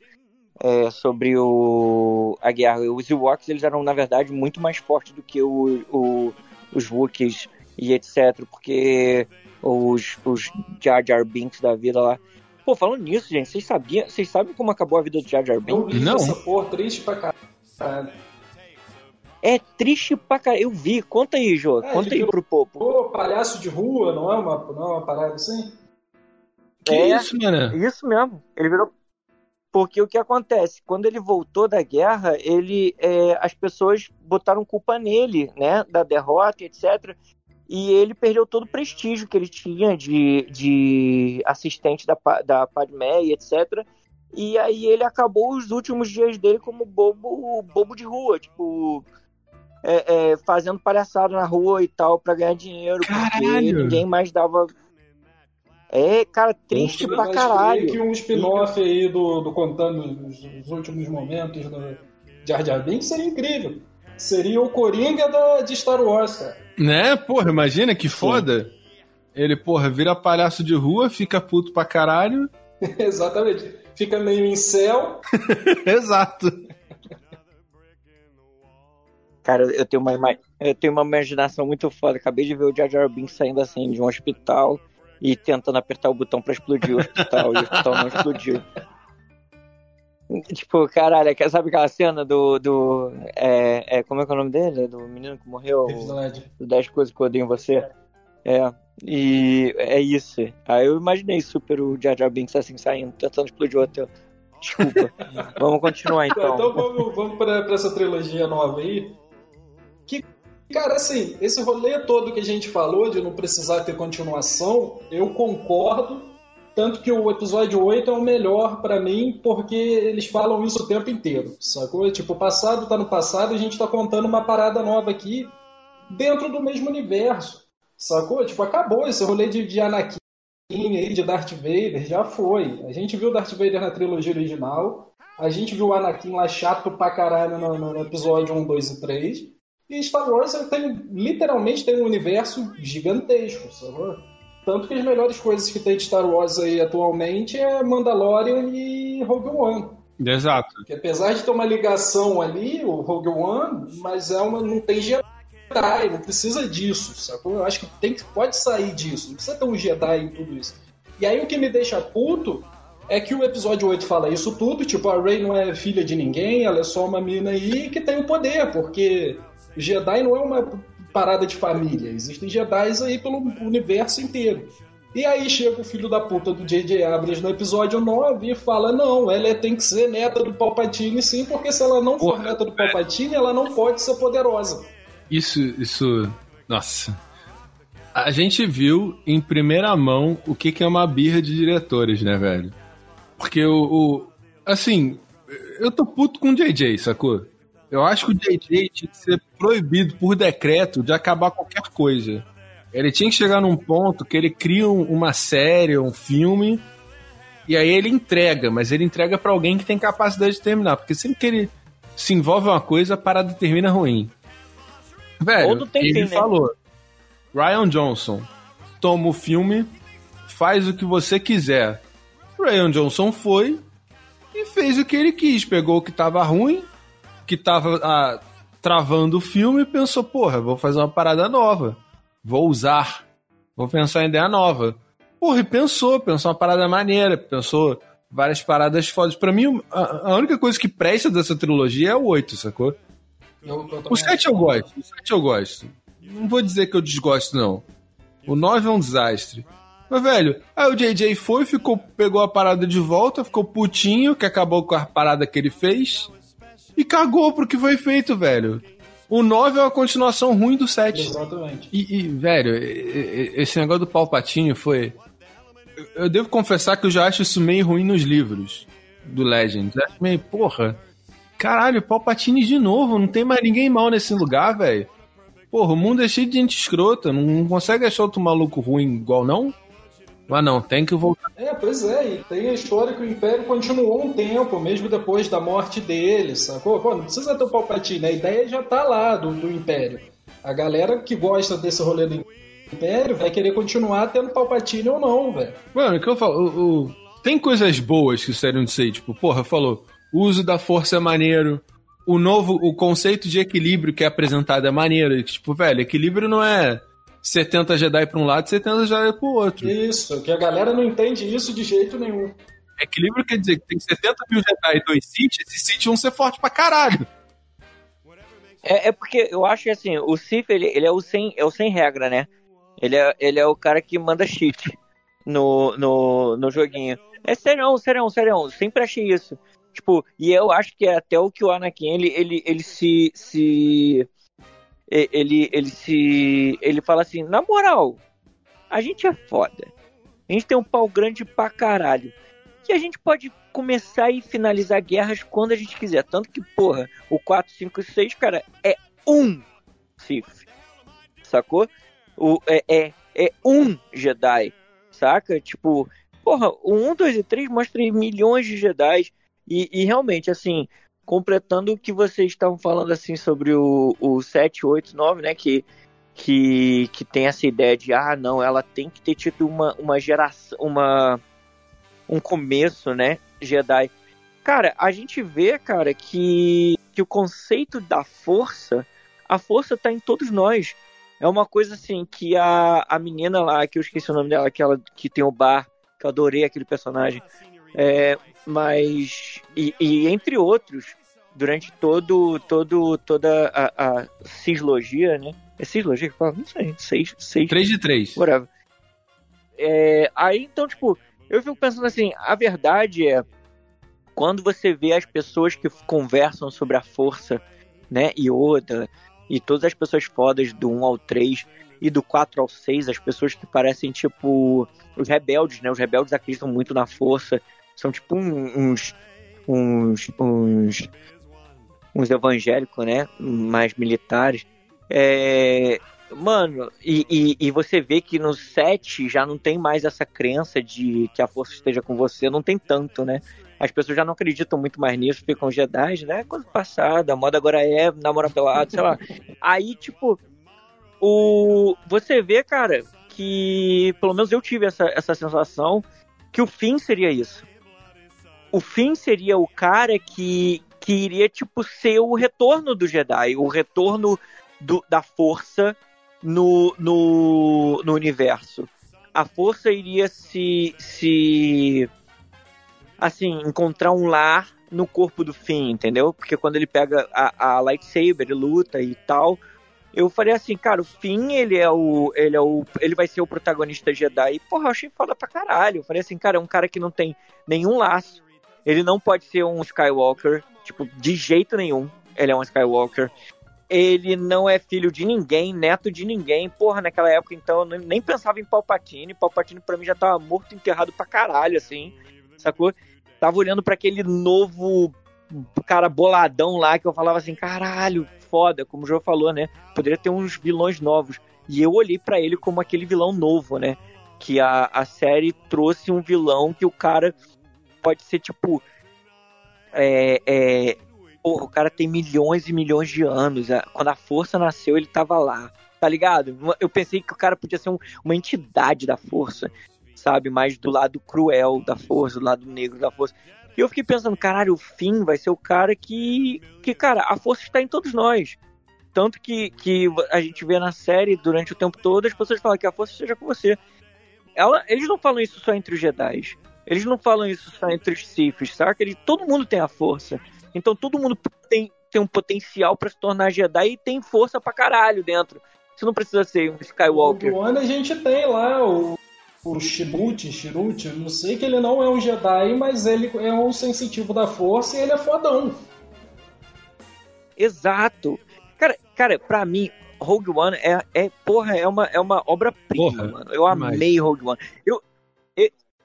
é, sobre o, a guerra. Os Ewoks eles eram, na verdade, muito mais fortes do que o, o, os Wookiees e etc. Porque os, os Jar Jar Binks da vida lá. Pô, falando nisso, gente, vocês sabiam, vocês sabem como acabou a vida do Jar Jar Binks? Não. Essa porra triste pra caralho. É triste pra caralho. Eu vi. Conta aí, Jô. É, Conta aí pro povo. Pô, palhaço de rua, não é uma, não é uma parada assim? Que é, isso, mano? Isso mesmo. Ele virou porque o que acontece? Quando ele voltou da guerra, ele, é, as pessoas botaram culpa nele, né? Da derrota, etc. E ele perdeu todo o prestígio que ele tinha de, de assistente da, da Padmé, etc. E aí ele acabou os últimos dias dele como bobo, bobo de rua, tipo. É, é, fazendo palhaçada na rua e tal para ganhar dinheiro, Caralho. porque ninguém mais dava é, cara, triste pra caralho. que um spin-off aí do, do contando os, os, últimos momentos do Jar Jar Binks seria incrível. Seria o Coringa da, de Star Wars, cara. Né? Porra, imagina que foda. Sim. Ele, porra, vira palhaço de rua, fica puto pra caralho. Exatamente. Fica meio em céu. Exato. Cara, eu tenho, uma, eu tenho uma imaginação muito foda. Acabei de ver o Jar Jar Binks saindo assim de um hospital e tentando apertar o botão para explodir o hospital e o hospital não explodiu. Tipo, caralho, sabe aquela cena do. do é, é, como é que é o nome dele? Do menino que morreu? Do 10 coisas que eu odeio em você. É, e é isso. Aí eu imaginei super o Jar Jar Binks assim saindo, tentando explodir o hotel. Desculpa. vamos continuar então. Então vamos, vamos para essa trilogia nova aí. Que Cara, assim, esse rolê todo que a gente falou de não precisar ter continuação, eu concordo. Tanto que o episódio 8 é o melhor para mim, porque eles falam isso o tempo inteiro, sacou? Tipo, o passado tá no passado e a gente tá contando uma parada nova aqui dentro do mesmo universo, sacou? Tipo, acabou esse rolê de, de Anakin aí de Darth Vader, já foi. A gente viu Darth Vader na trilogia original, a gente viu o Anakin lá chato pra caralho no, no episódio 1, 2 e 3. E Star Wars tem, literalmente tem um universo gigantesco, sabe? Tanto que as melhores coisas que tem de Star Wars aí atualmente é Mandalorian e Rogue One. Exato. Que apesar de ter uma ligação ali, o Rogue One, mas é uma, não tem Jedi, não precisa disso, sacou? Eu acho que tem, pode sair disso, não precisa ter um Jedi em tudo isso. E aí o que me deixa puto é que o episódio 8 fala isso tudo, tipo, a Rey não é filha de ninguém, ela é só uma mina aí que tem o poder, porque Jedi não é uma parada de família, existem Jedi aí pelo universo inteiro. E aí chega o filho da puta do J.J. Abrams no episódio 9 e fala: não, ela tem que ser neta do Palpatine sim, porque se ela não for neta do Palpatine, ela não pode ser poderosa. Isso, isso. Nossa. A gente viu em primeira mão o que, que é uma birra de diretores, né, velho? Porque o, o. Assim, eu tô puto com o JJ, sacou? Eu acho que o JJ tinha que ser proibido por decreto de acabar qualquer coisa. Ele tinha que chegar num ponto que ele cria uma série, um filme, e aí ele entrega, mas ele entrega para alguém que tem capacidade de terminar. Porque sempre que ele se envolve uma coisa, a parada termina ruim. Velho, ele fim, né? falou: Ryan Johnson, toma o filme, faz o que você quiser. Ryan Johnson foi e fez o que ele quis. Pegou o que tava ruim, que tava ah, travando o filme pensou: porra, vou fazer uma parada nova. Vou usar. Vou pensar em ideia nova. Porra, e pensou, pensou uma parada maneira, pensou várias paradas fodas. Pra mim, a, a única coisa que presta dessa trilogia é o 8, sacou? Eu, eu o 7 eu gosto, o 7 eu gosto. Não vou dizer que eu desgosto, não. O 9 é um desastre. Mas, velho, aí o JJ foi, ficou, pegou a parada de volta, ficou putinho, que acabou com a parada que ele fez. E cagou pro que foi feito, velho. O 9 é uma continuação ruim do 7. Exatamente. E, e, velho, esse negócio do Palpatine foi. Eu devo confessar que eu já acho isso meio ruim nos livros do Legends. acho meio, porra. Caralho, Palpatine de novo, não tem mais ninguém mal nesse lugar, velho. Porra, o mundo é cheio de gente escrota, não consegue achar outro maluco ruim igual não? Mas não, tem que voltar. É, pois é, e tem a história que o Império continuou um tempo, mesmo depois da morte dele, sacou? Pô, não precisa ter o Palpatine, a ideia já tá lá do, do Império. A galera que gosta desse rolê do Império vai querer continuar tendo Palpatine ou não, velho. Mano, o que eu falo, o, o... tem coisas boas que seriam de ser, tipo, porra, falou, o uso da força é maneiro, o novo, o conceito de equilíbrio que é apresentado é maneiro, tipo, velho, equilíbrio não é 70 Jedi para um lado e 70 Jedi para o outro. Isso, que a galera não entende isso de jeito nenhum. Equilíbrio quer dizer que tem 70 mil Jedi e dois Sith, e Sith vão ser fortes pra caralho. É, é, porque eu acho que assim, o Sith ele, ele é, o sem, é o sem regra, né? Ele é, ele é o cara que manda cheat no, no, no joguinho. É serão, serão, serão. Sempre achei isso. Tipo, e eu acho que é até o que o Anakin ele, ele, ele se, se ele, ele se. Ele fala assim, na moral, a gente é foda. A gente tem um pau grande pra caralho. E a gente pode começar e finalizar guerras quando a gente quiser. Tanto que, porra, o 4, 5 e 6, cara, é um Sith. Sacou? O, é, é, é um Jedi. Saca? Tipo, porra, o 1, 2 e 3 mostra milhões de Jedi. E, e realmente, assim, completando o que vocês estavam falando assim sobre o, o 7, 8, 9, né? Que, que, que tem essa ideia de ah, não, ela tem que ter tido uma, uma geração, uma, um começo, né? Jedi. Cara, a gente vê, cara, que, que o conceito da força, a força tá em todos nós. É uma coisa assim que a, a menina lá, que eu esqueci o nome dela, que, ela, que tem o bar, que eu adorei aquele personagem. É, mas e, e, entre outros durante todo todo toda a, a cislogia né é cislogia que fala não sei seis seis três de três whatever. É, aí então tipo eu fico pensando assim a verdade é quando você vê as pessoas que conversam sobre a força né Yoda e todas as pessoas fodas do 1 ao 3 e do 4 ao 6, as pessoas que parecem tipo os rebeldes, né? Os rebeldes acreditam muito na força, são tipo uns uns uns, uns evangélicos, né? Mais militares. É, Mano, e, e, e, você vê que no 7 já não tem mais essa crença de que a força esteja com você, não tem tanto, né? As pessoas já não acreditam muito mais nisso, ficam Jedi, né? Coisa passada, a moda agora é namorar pelado, sei lá. Aí, tipo, o você vê, cara, que pelo menos eu tive essa, essa sensação que o fim seria isso. O fim seria o cara que, que iria, tipo, ser o retorno do Jedi, o retorno do, da força no, no, no universo. A força iria se, se. Assim, encontrar um lar no corpo do Finn, entendeu? Porque quando ele pega a, a lightsaber e luta e tal, eu falei assim, cara, o Finn, ele é o. Ele é o. Ele vai ser o protagonista Jedi. E, porra, eu achei foda pra caralho. Eu falei assim, cara, é um cara que não tem nenhum laço. Ele não pode ser um Skywalker, tipo, de jeito nenhum. Ele é um Skywalker. Ele não é filho de ninguém, neto de ninguém. Porra, naquela época, então, eu nem pensava em Palpatine. Palpatine, pra mim, já tava morto, enterrado pra caralho, assim. Sacou? Tava olhando para aquele novo cara boladão lá que eu falava assim, caralho, foda, como o João falou, né? Poderia ter uns vilões novos. E eu olhei para ele como aquele vilão novo, né? Que a, a série trouxe um vilão que o cara pode ser tipo. É, é, porra, o cara tem milhões e milhões de anos. Quando a força nasceu, ele tava lá. Tá ligado? Eu pensei que o cara podia ser um, uma entidade da força, sabe? Mais do lado cruel da força, do lado negro da força. E eu fiquei pensando, caralho, o Finn vai ser o cara que. Que, cara, a força está em todos nós. Tanto que, que a gente vê na série durante o tempo todo as pessoas falam que a força esteja com você. Ela, eles não falam isso só entre os Jedi. Eles não falam isso só entre os Siths, saca? Eles, todo mundo tem a força. Então todo mundo tem, tem um potencial para se tornar Jedi e tem força pra caralho dentro. Você não precisa ser um Skywalker. No ano a gente tem lá o o Shibuti, Shiruti, não sei que ele não é um Jedi, mas ele é um sensitivo da força e ele é fodão. Exato. Cara, cara, pra mim, Rogue One é, é porra, é uma, é uma obra-prima, mano. Eu amei Rogue One. Eu,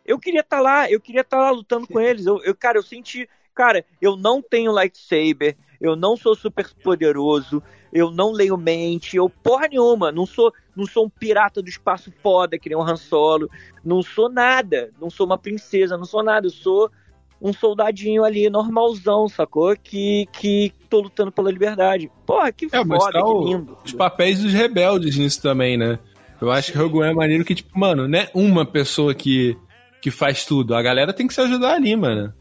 eu, queria estar tá lá, eu queria estar tá lá lutando com eles. Eu, eu, cara, eu senti, cara, eu não tenho lightsaber, eu não sou super poderoso, eu não leio mente, eu porra nenhuma, não sou, não sou um pirata do espaço foda, que nem um Han Solo, não sou nada, não sou uma princesa, não sou nada, eu sou um soldadinho ali, normalzão, sacou? Que, que tô lutando pela liberdade. Porra, que é, foda, tá que lindo. Os papéis dos rebeldes nisso também, né? Eu acho que Rogue One é maneiro que, tipo, mano, não é uma pessoa que, que faz tudo. A galera tem que se ajudar ali, mano.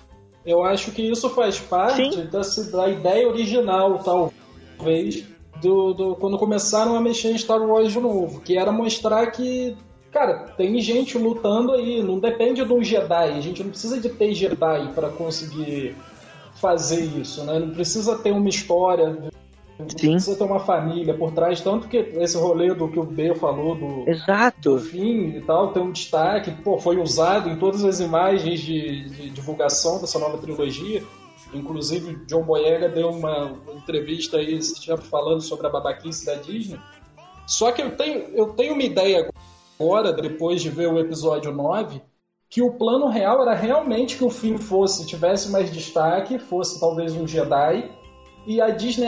Eu acho que isso faz parte da, da ideia original, talvez, do, do, quando começaram a mexer em Star Wars de novo, que era mostrar que, cara, tem gente lutando aí, não depende de um Jedi, a gente não precisa de ter Jedi para conseguir fazer isso, né? Não precisa ter uma história, Sim. precisa ter uma família por trás, tanto que esse rolê do que o B falou do, Exato. do fim e tal, tem um destaque, pô, foi usado em todas as imagens de, de divulgação dessa nova trilogia. Inclusive, John Boyega deu uma entrevista aí falando sobre a babaquice da Disney. Só que eu tenho, eu tenho uma ideia agora, depois de ver o episódio 9, que o plano real era realmente que o filme fosse, tivesse mais destaque, fosse talvez um Jedi, e a Disney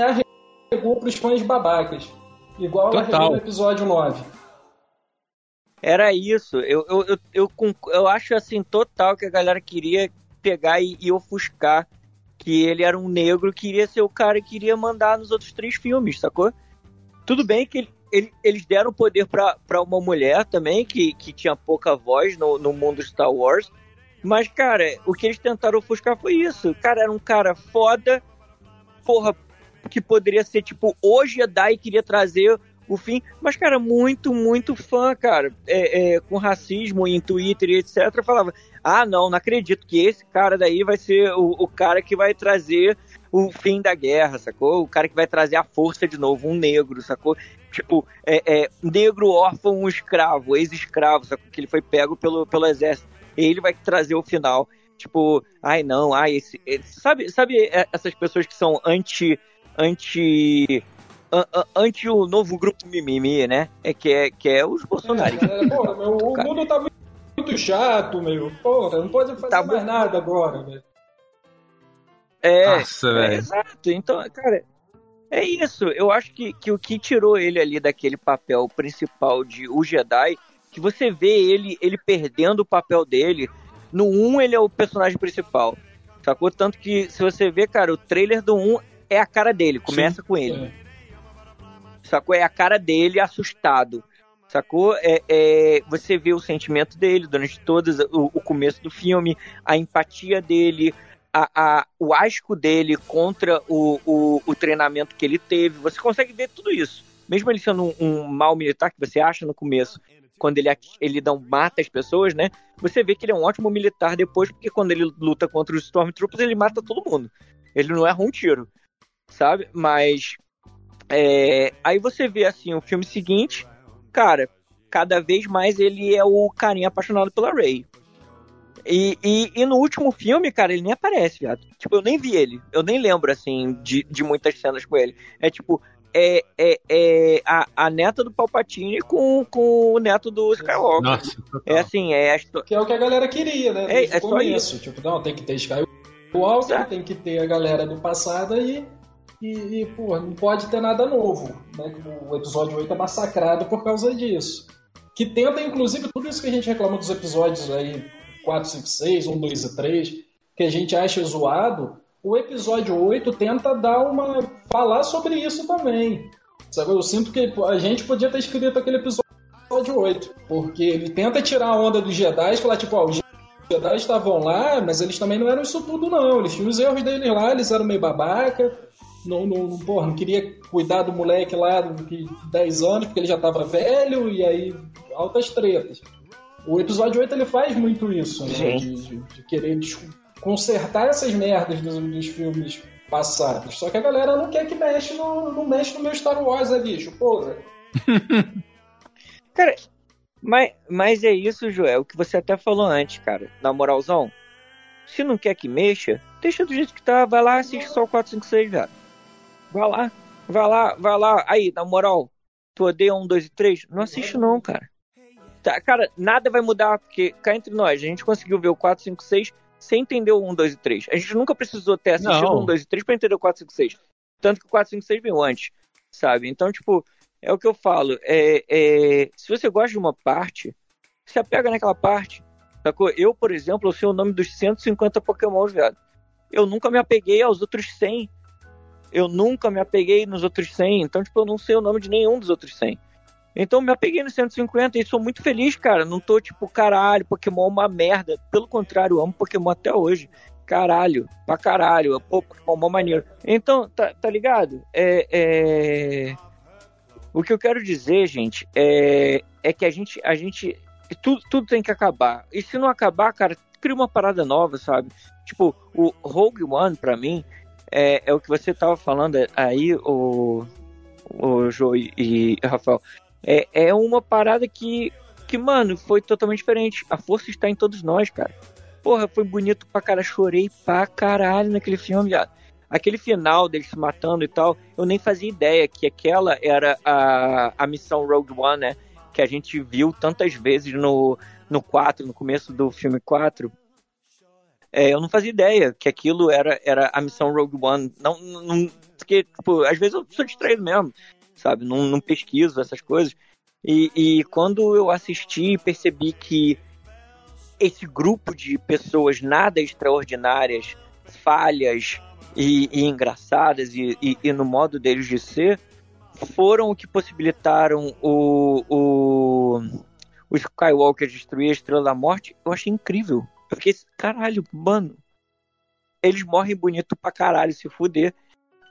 arregou para os fãs babacas. Igual ela no episódio 9. Era isso. Eu, eu, eu, eu, eu acho assim, total que a galera queria pegar e, e ofuscar que ele era um negro que iria ser o cara que iria mandar nos outros três filmes, sacou? Tudo bem que ele, ele, eles deram poder para uma mulher também, que, que tinha pouca voz no, no mundo Star Wars. Mas, cara, o que eles tentaram ofuscar foi isso. O cara era um cara foda, porra, que poderia ser tipo o Jedi queria trazer o fim, mas, cara, muito, muito fã, cara, é, é, com racismo em Twitter e etc. Falava: ah, não, não acredito que esse cara daí vai ser o, o cara que vai trazer o fim da guerra, sacou? O cara que vai trazer a força de novo, um negro, sacou? Tipo, é, é negro órfão, um escravo, ex-escravo, sacou? Que ele foi pego pelo, pelo exército. Ele vai trazer o final. Tipo, ai não, ai, esse, esse sabe, sabe essas pessoas que são anti anti anti o novo grupo mimimi, né? É que é que é os bolsonaristas. É, é, porra, meu, o mundo tá muito chato, meu. Porra, não pode fazer tá mais nada agora, velho. É, Nossa, é, exato. Então, cara, É isso, eu acho que, que o que tirou ele ali daquele papel principal de o Jedi, que você vê ele, ele perdendo o papel dele. No 1 ele é o personagem principal. Sacou? Tanto que se você vê, cara, o trailer do 1 é a cara dele, começa Sim, com ele. É. Sacou? É a cara dele assustado. Sacou? É, é, você vê o sentimento dele durante todo o, o começo do filme, a empatia dele, a, a, o asco dele contra o, o, o, treinamento que ele teve. Você consegue ver tudo isso. Mesmo ele sendo um, um mal militar que você acha no começo, quando ele, ele não mata as pessoas, né? Você vê que ele é um ótimo militar depois, porque quando ele luta contra os Stormtroopers, ele mata todo mundo. Ele não erra um tiro, sabe? Mas. É, aí você vê assim o filme seguinte, cara, cada vez mais ele é o carinha apaixonado pela Rey. E, e, e, no último filme, cara, ele nem aparece, viado. Tipo, eu nem vi ele. Eu nem lembro, assim, de, de muitas cenas com ele. É tipo, é, é, é a, a neta do Palpatine com, com o neto do Skywalker. Nossa, é assim, é a Que é o que a galera queria, né? É, é só isso. Tipo, não, tem que ter Skywalker, tem que ter a galera do passado aí. E, e, pô, não pode ter nada novo. Né? O episódio 8 é massacrado por causa disso. Que tenta, inclusive, tudo isso que a gente reclama dos episódios aí 4, 5, 6, 1, 2 e 3, que a gente acha zoado, o episódio 8 tenta dar uma. falar sobre isso também. Sabe? Eu sinto que a gente podia ter escrito aquele episódio 8, porque ele tenta tirar a onda dos Jedi e falar, tipo, ó, os Jedi estavam lá, mas eles também não eram isso tudo, não. Eles tinham os erros deles lá, eles eram meio babaca. Não, não, porra, não queria cuidar do moleque lá de 10 anos, porque ele já tava velho, e aí altas tretas. O episódio 8 ele faz muito isso, né? De, de, de, querer consertar essas merdas dos, dos, filmes passados. Só que a galera não quer que mexe no, não mexe no meu Star Wars, é bicho, porra. cara, mas, mas é isso, Joel, o que você até falou antes, cara. Na moralzão, se não quer que mexa, deixa do jeito que tá, vai lá, assiste só o 456, cara. Vai lá, vai lá, vai lá. Aí, na moral, tu odeia um, dois e três? Não assiste não, cara. Tá, cara, nada vai mudar, porque cá entre nós, a gente conseguiu ver o 4, 5, 6 sem entender o 1, 2 e 3. A gente nunca precisou ter assistido o 1, 2 e 3 pra entender o 4, 5, 6. Tanto que o 4, 5, 6 veio antes, sabe? Então, tipo, é o que eu falo. É, é, se você gosta de uma parte, se apega naquela parte. Sacou? Eu, por exemplo, eu sei o nome dos 150 Pokémons, viado. Eu nunca me apeguei aos outros 100. Eu nunca me apeguei nos outros 100. Então, tipo, eu não sei o nome de nenhum dos outros 100. Então me apeguei no 150 e sou muito feliz, cara. Não tô tipo, caralho, Pokémon é uma merda. Pelo contrário, amo Pokémon até hoje. Caralho, pra caralho. Pô, Pokémon é maneiro. Então, tá, tá ligado? É, é... O que eu quero dizer, gente, é, é que a gente, a gente tudo, tudo tem que acabar. E se não acabar, cara, cria uma parada nova, sabe? Tipo, o Rogue One, pra mim, é, é o que você tava falando aí, o, o Joe e, e Rafael. É, é uma parada que, que, mano, foi totalmente diferente. A força está em todos nós, cara. Porra, foi bonito pra cara. Chorei pra caralho naquele filme, viado. Aquele final deles se matando e tal, eu nem fazia ideia que aquela era a, a missão Rogue One, né? Que a gente viu tantas vezes no, no 4, no começo do filme 4. É, eu não fazia ideia que aquilo era, era a missão Rogue One. Não, não, porque, tipo, às vezes eu sou distraído mesmo sabe? Não, não pesquiso essas coisas. E, e quando eu assisti, percebi que esse grupo de pessoas nada extraordinárias, falhas e, e engraçadas e, e, e, no modo deles de ser, foram o que possibilitaram o, o, o Skywalker destruir a Estrela da Morte. Eu achei incrível. Eu fiquei, caralho, mano. Eles morrem bonito pra caralho, se fuder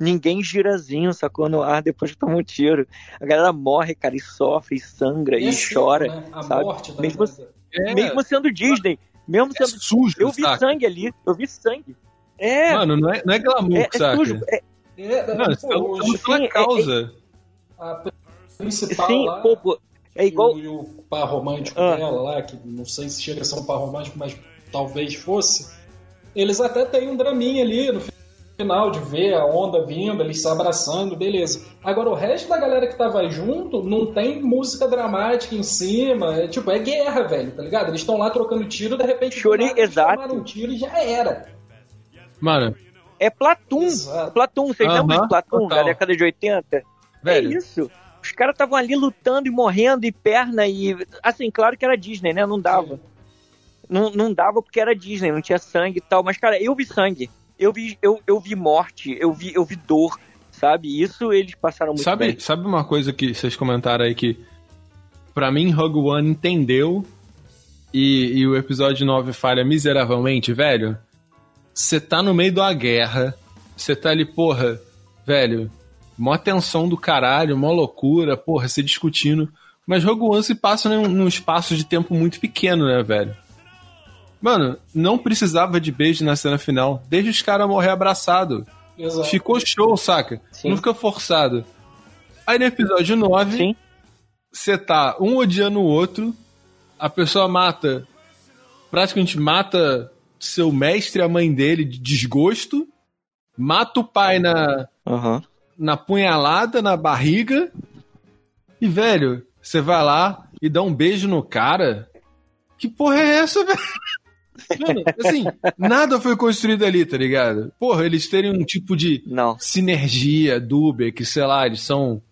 ninguém girazinho, sacou no ar depois que toma um tiro. A galera morre, cara, e sofre, e sangra, e, e chora. Né? A sabe? morte mesmo, é. mesmo sendo Disney, mesmo é sendo. sujo, eu vi saca? sangue ali, eu vi sangue. É. Mano, não é, não é glamour, é, é saca? Sujo, é, é, Mano, pô, é, pela é, causa. a principal sim, lá, pô, é igual. E o, o par romântico ah. dela lá, que não sei se chega a ser um par romântico, mas talvez fosse. Eles até têm um draminha ali no final de ver a onda vindo, eles se abraçando, beleza. Agora o resto da galera que tava junto não tem música dramática em cima, é tipo, é guerra, velho, tá ligado? Eles estão lá trocando tiro, de repente Chorei, exato. um tiro e já era. Mano, É Platum. Platum, vocês lembram de Platum, da década de 80? Velho. É isso. Os caras estavam ali lutando e morrendo e perna e. Assim, claro que era Disney, né? Não dava. Não, não dava porque era Disney, não tinha sangue e tal. Mas, cara, eu vi sangue. Eu vi, eu, eu vi morte, eu vi, eu vi dor, sabe? Isso eles passaram muito sabe, bem. Sabe uma coisa que vocês comentaram aí que. Pra mim, Rogue One entendeu e, e o episódio 9 falha miseravelmente, velho. Você tá no meio da guerra, você tá ali, porra, velho, mó tensão do caralho, mó loucura, porra, se discutindo. Mas Rogue One se passa num, num espaço de tempo muito pequeno, né, velho? Mano, não precisava de beijo na cena final. Deixa os caras morrer abraçado. Exato. Ficou show, saca? Sim. Não fica forçado. Aí no episódio 9, você tá um odiando o outro, a pessoa mata, praticamente mata seu mestre, a mãe dele, de desgosto, mata o pai na, uhum. na punhalada, na barriga, e, velho, você vai lá e dá um beijo no cara. Que porra é essa, velho? Mano, assim, nada foi construído ali, tá ligado? Porra, eles terem um tipo de Não. sinergia dúbia, que sei lá, eles são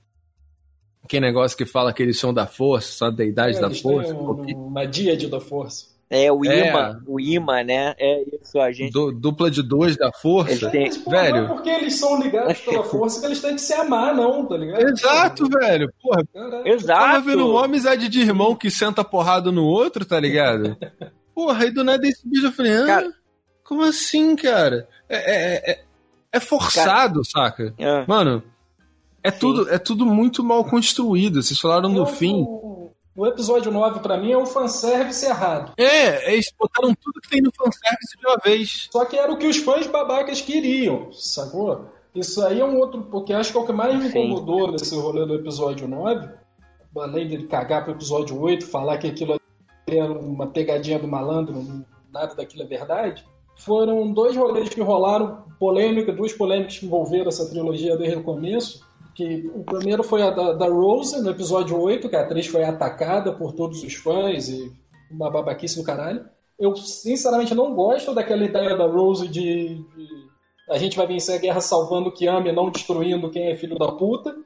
que negócio que fala que eles são da força, são da deidade é, da força. Um, uma díade da força. É, o é. imã, o imã, né? É isso, a gente. Du, dupla de dois da força. Têm... Mas, velho. Não é porque eles são ligados pela força que eles têm que se amar, não, tá ligado? Exato, velho. Porra. Exato. Tava vendo uma amizade de irmão que senta porrada no outro, tá ligado? Porra, aí do nada esse bicho eu falei, ah, cara... como assim, cara? É, é, é, é forçado, cara... saca? É. Mano, é tudo, é tudo muito mal construído. Vocês falaram do fim. O, episódio 9, para mim, é um fanservice errado. É, eles botaram tudo que tem no fanservice de uma vez. Só que era o que os fãs babacas queriam, sacou? Isso aí é um outro. Porque acho que é o que mais me incomodou nesse rolê do episódio 9. Além de cagar pro episódio 8, falar que aquilo uma pegadinha do malandro, nada daquilo é verdade. Foram dois rolês que rolaram, polêmica, duas polêmicas que envolveram essa trilogia desde o começo que o primeiro foi a da, da, Rose, no episódio 8, que a atriz foi atacada por todos os fãs e uma babaquice do caralho. Eu, sinceramente, não gosto daquela ideia da Rose de, de a gente vai vencer a guerra salvando o que ama e não destruindo quem é filho da puta.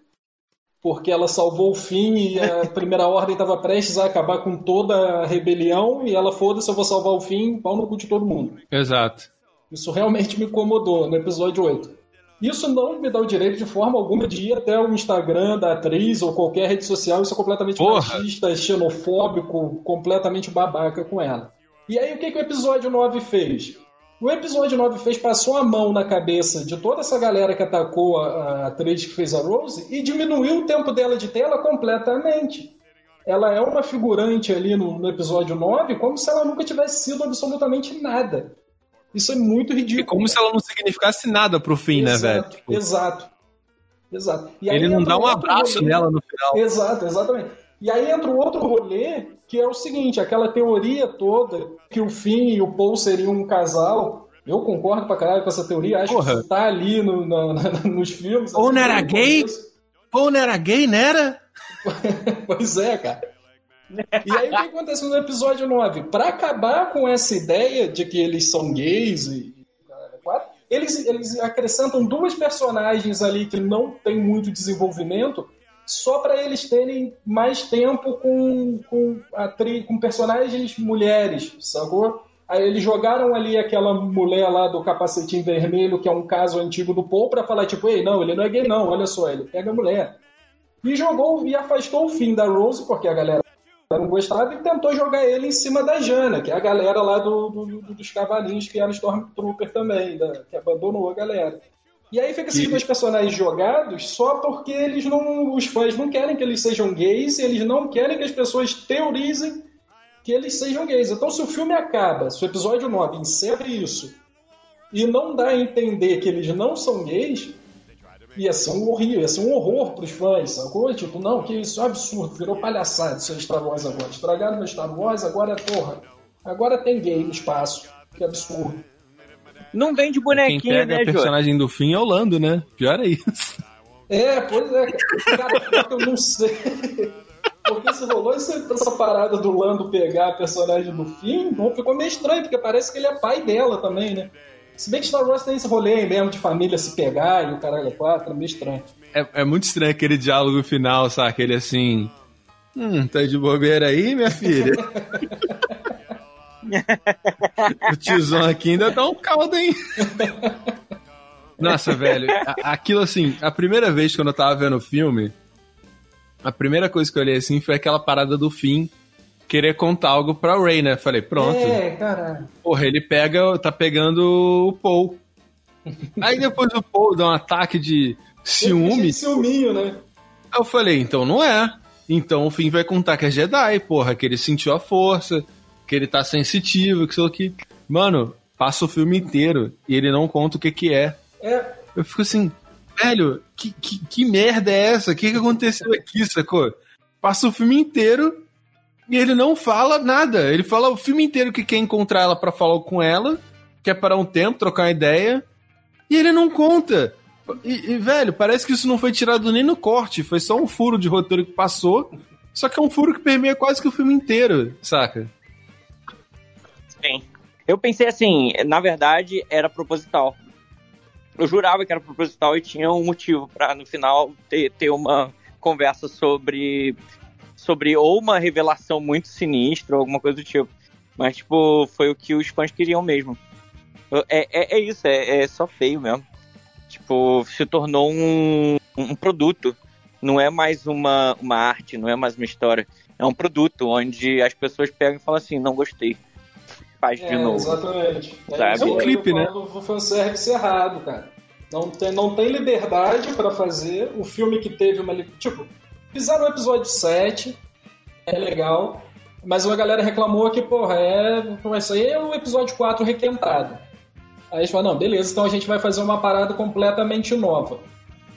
Porque ela salvou o fim e a primeira ordem estava prestes a acabar com toda a rebelião e ela, foda-se, eu vou salvar o fim, pau no cu de todo mundo. Exato. Isso realmente me incomodou no episódio 8. Isso não me dá o direito de forma alguma de ir até o Instagram da atriz ou qualquer rede social. Isso é completamente Porra. machista, xenofóbico, completamente babaca com ela. E aí o que, que o episódio 9 fez? O episódio 9 fez, passou a mão na cabeça de toda essa galera que atacou a, a atriz que fez a Rose e diminuiu o tempo dela de tela completamente. Ela é uma figurante ali no, no episódio 9 como se ela nunca tivesse sido absolutamente nada. Isso é muito ridículo. É como se ela não significasse nada pro fim, exato, né, velho? Tipo... Exato. Exato. Ele não dá um abraço nela no final. Exato, exatamente. E aí entra o outro rolê, que é o seguinte, aquela teoria toda que o Finn e o Paul seriam um casal. Eu concordo pra caralho com essa teoria, acho Porra. que tá ali no, no, nos filmes. Ou não era gay? Ou não era gay, não era? pois é, cara. E aí o que acontece no episódio 9? Para acabar com essa ideia de que eles são gays e eles, eles acrescentam duas personagens ali que não tem muito desenvolvimento só para eles terem mais tempo com, com, com personagens mulheres, sacou? Aí eles jogaram ali aquela mulher lá do capacetinho vermelho, que é um caso antigo do Paul, para falar tipo, ei, não, ele não é gay não, olha só, ele pega a mulher. E jogou e afastou o fim da Rose, porque a galera não gostava e tentou jogar ele em cima da Jana, que é a galera lá do, do dos cavalinhos que era Stormtrooper também, da, que abandonou a galera. E aí fica esses dois personagens jogados só porque eles não. Os fãs não querem que eles sejam gays e eles não querem que as pessoas teorizem que eles sejam gays. Então, se o filme acaba, se o episódio 9 encerra isso e não dá a entender que eles não são gays, ia ser um horrível, ia ser um horror pros fãs, sacou? Tipo, não, que isso é um absurdo, virou palhaçada isso aí Star Wars agora. Estragaram meu Star Wars, agora, porra, agora tem gay no espaço. Que absurdo. Não vem de bonequinho, Quem pega né, a personagem do fim é o Lando, né? Pior é isso. É, pois é. Cara, eu não sei. Porque se rolou essa parada do Lando pegar a personagem do fim, ficou meio estranho, porque parece que ele é pai dela também, né? Se bem que Star Wars tem esse rolê aí mesmo de família se pegar e o caralho é quatro, é meio estranho. É, é muito estranho aquele diálogo final, sabe? Aquele assim. Hum, tá de bobeira aí, minha filha? o tiozão aqui ainda dá um caldo, hein? Nossa, velho, aquilo assim, a primeira vez quando eu tava vendo o filme, a primeira coisa que eu olhei assim foi aquela parada do fim querer contar algo pra Ray, né? Falei, pronto. É, caralho. Porra, ele pega, tá pegando o Paul. Aí depois o Paul dá um ataque de ciúme. Ciúminho, né? Aí eu falei, então não é. Então o fim vai contar que é Jedi, porra, que ele sentiu a força, que ele tá sensitivo, que sei lá que. Mano, passa o filme inteiro e ele não conta o que que é. É. Eu fico assim, velho, que, que, que merda é essa? O que, que aconteceu aqui, sacou? Passa o filme inteiro e ele não fala nada. Ele fala o filme inteiro que quer encontrar ela para falar com ela, quer parar um tempo, trocar uma ideia, e ele não conta. E, e, velho, parece que isso não foi tirado nem no corte, foi só um furo de roteiro que passou. Só que é um furo que permeia quase que o filme inteiro, saca? Eu pensei assim, na verdade, era proposital. Eu jurava que era proposital e tinha um motivo para no final ter, ter uma conversa sobre sobre ou uma revelação muito sinistra ou alguma coisa do tipo. Mas, tipo, foi o que os fãs queriam mesmo. É, é, é isso, é, é só feio mesmo. Tipo, se tornou um, um produto. Não é mais uma, uma arte, não é mais uma história. É um produto onde as pessoas pegam e falam assim, não gostei. Faz de é, novo. Exatamente. É, um clipe, né? O fanservice errado, cara. Não tem, não tem liberdade para fazer. O filme que teve uma. Tipo, fizeram o episódio 7, é legal. Mas uma galera reclamou que, porra, é. Isso aí é o episódio 4 requentado. Aí eles falaram, não, beleza, então a gente vai fazer uma parada completamente nova.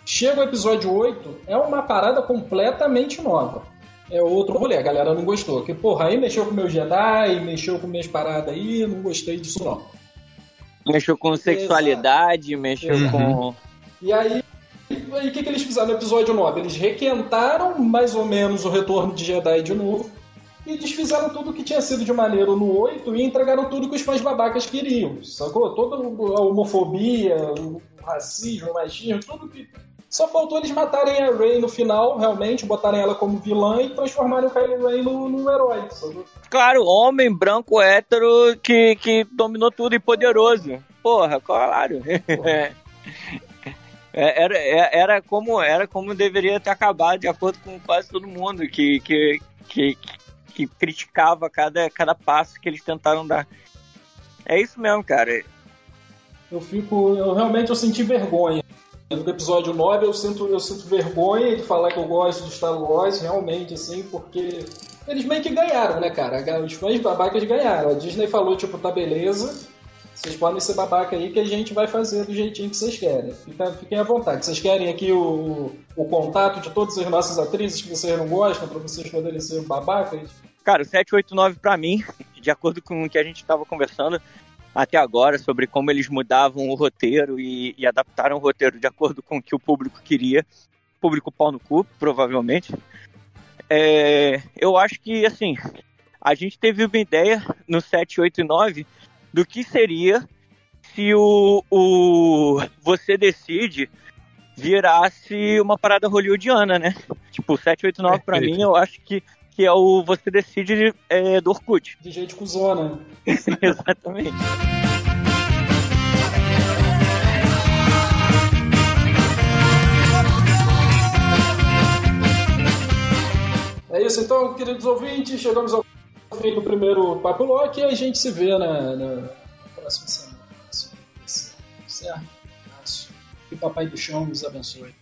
Chega o episódio 8, é uma parada completamente nova. É outro rolê, a galera não gostou. Que, porra, aí mexeu com meu Jedi, mexeu com minhas paradas aí, não gostei disso não. Mexeu com sexualidade, Exato. mexeu uhum. com. E aí, aí o que, que eles fizeram no episódio 9? Eles requentaram mais ou menos o retorno de Jedi de novo. E desfizeram tudo que tinha sido de maneiro no 8 e entregaram tudo que os fãs babacas queriam. Sacou? Toda a homofobia, o racismo, o machismo, tudo que. Só faltou eles matarem a Rey no final, realmente, botarem ela como vilã e transformarem o Kylo Ren no, no herói. Sacou? Claro, homem branco hétero que, que dominou tudo e poderoso. Porra, claro. Porra. É, era, é, era, como, era como deveria ter acabado, de acordo com quase todo mundo que, que, que, que criticava cada, cada passo que eles tentaram dar. É isso mesmo, cara. Eu fico. Eu realmente eu senti vergonha. No episódio 9 eu sinto, eu sinto vergonha de falar que eu gosto de Star Wars, realmente, assim, porque eles meio que ganharam, né, cara? Os fãs babacas ganharam. A Disney falou, tipo, tá beleza, vocês podem ser babaca aí que a gente vai fazer do jeitinho que vocês querem. Fica, fiquem à vontade. Vocês querem aqui o, o contato de todas as nossas atrizes que vocês não gostam para vocês poderem ser babacas? Cara, o 789 para mim, de acordo com o que a gente estava conversando até agora sobre como eles mudavam o roteiro e, e adaptaram o roteiro de acordo com o que o público queria, público pau no cu, provavelmente. É, eu acho que, assim, a gente teve uma ideia no 789 do que seria se o, o Você Decide virasse uma parada hollywoodiana, né? Tipo, 789 pra mim, eu acho que, que é o Você Decide é, do Orkut. De gente cuzona. Exatamente. É isso, então, queridos ouvintes, chegamos ao fim do primeiro Papo Lock e a gente se vê na, na próxima semana. Certo? Que Papai do Chão nos abençoe.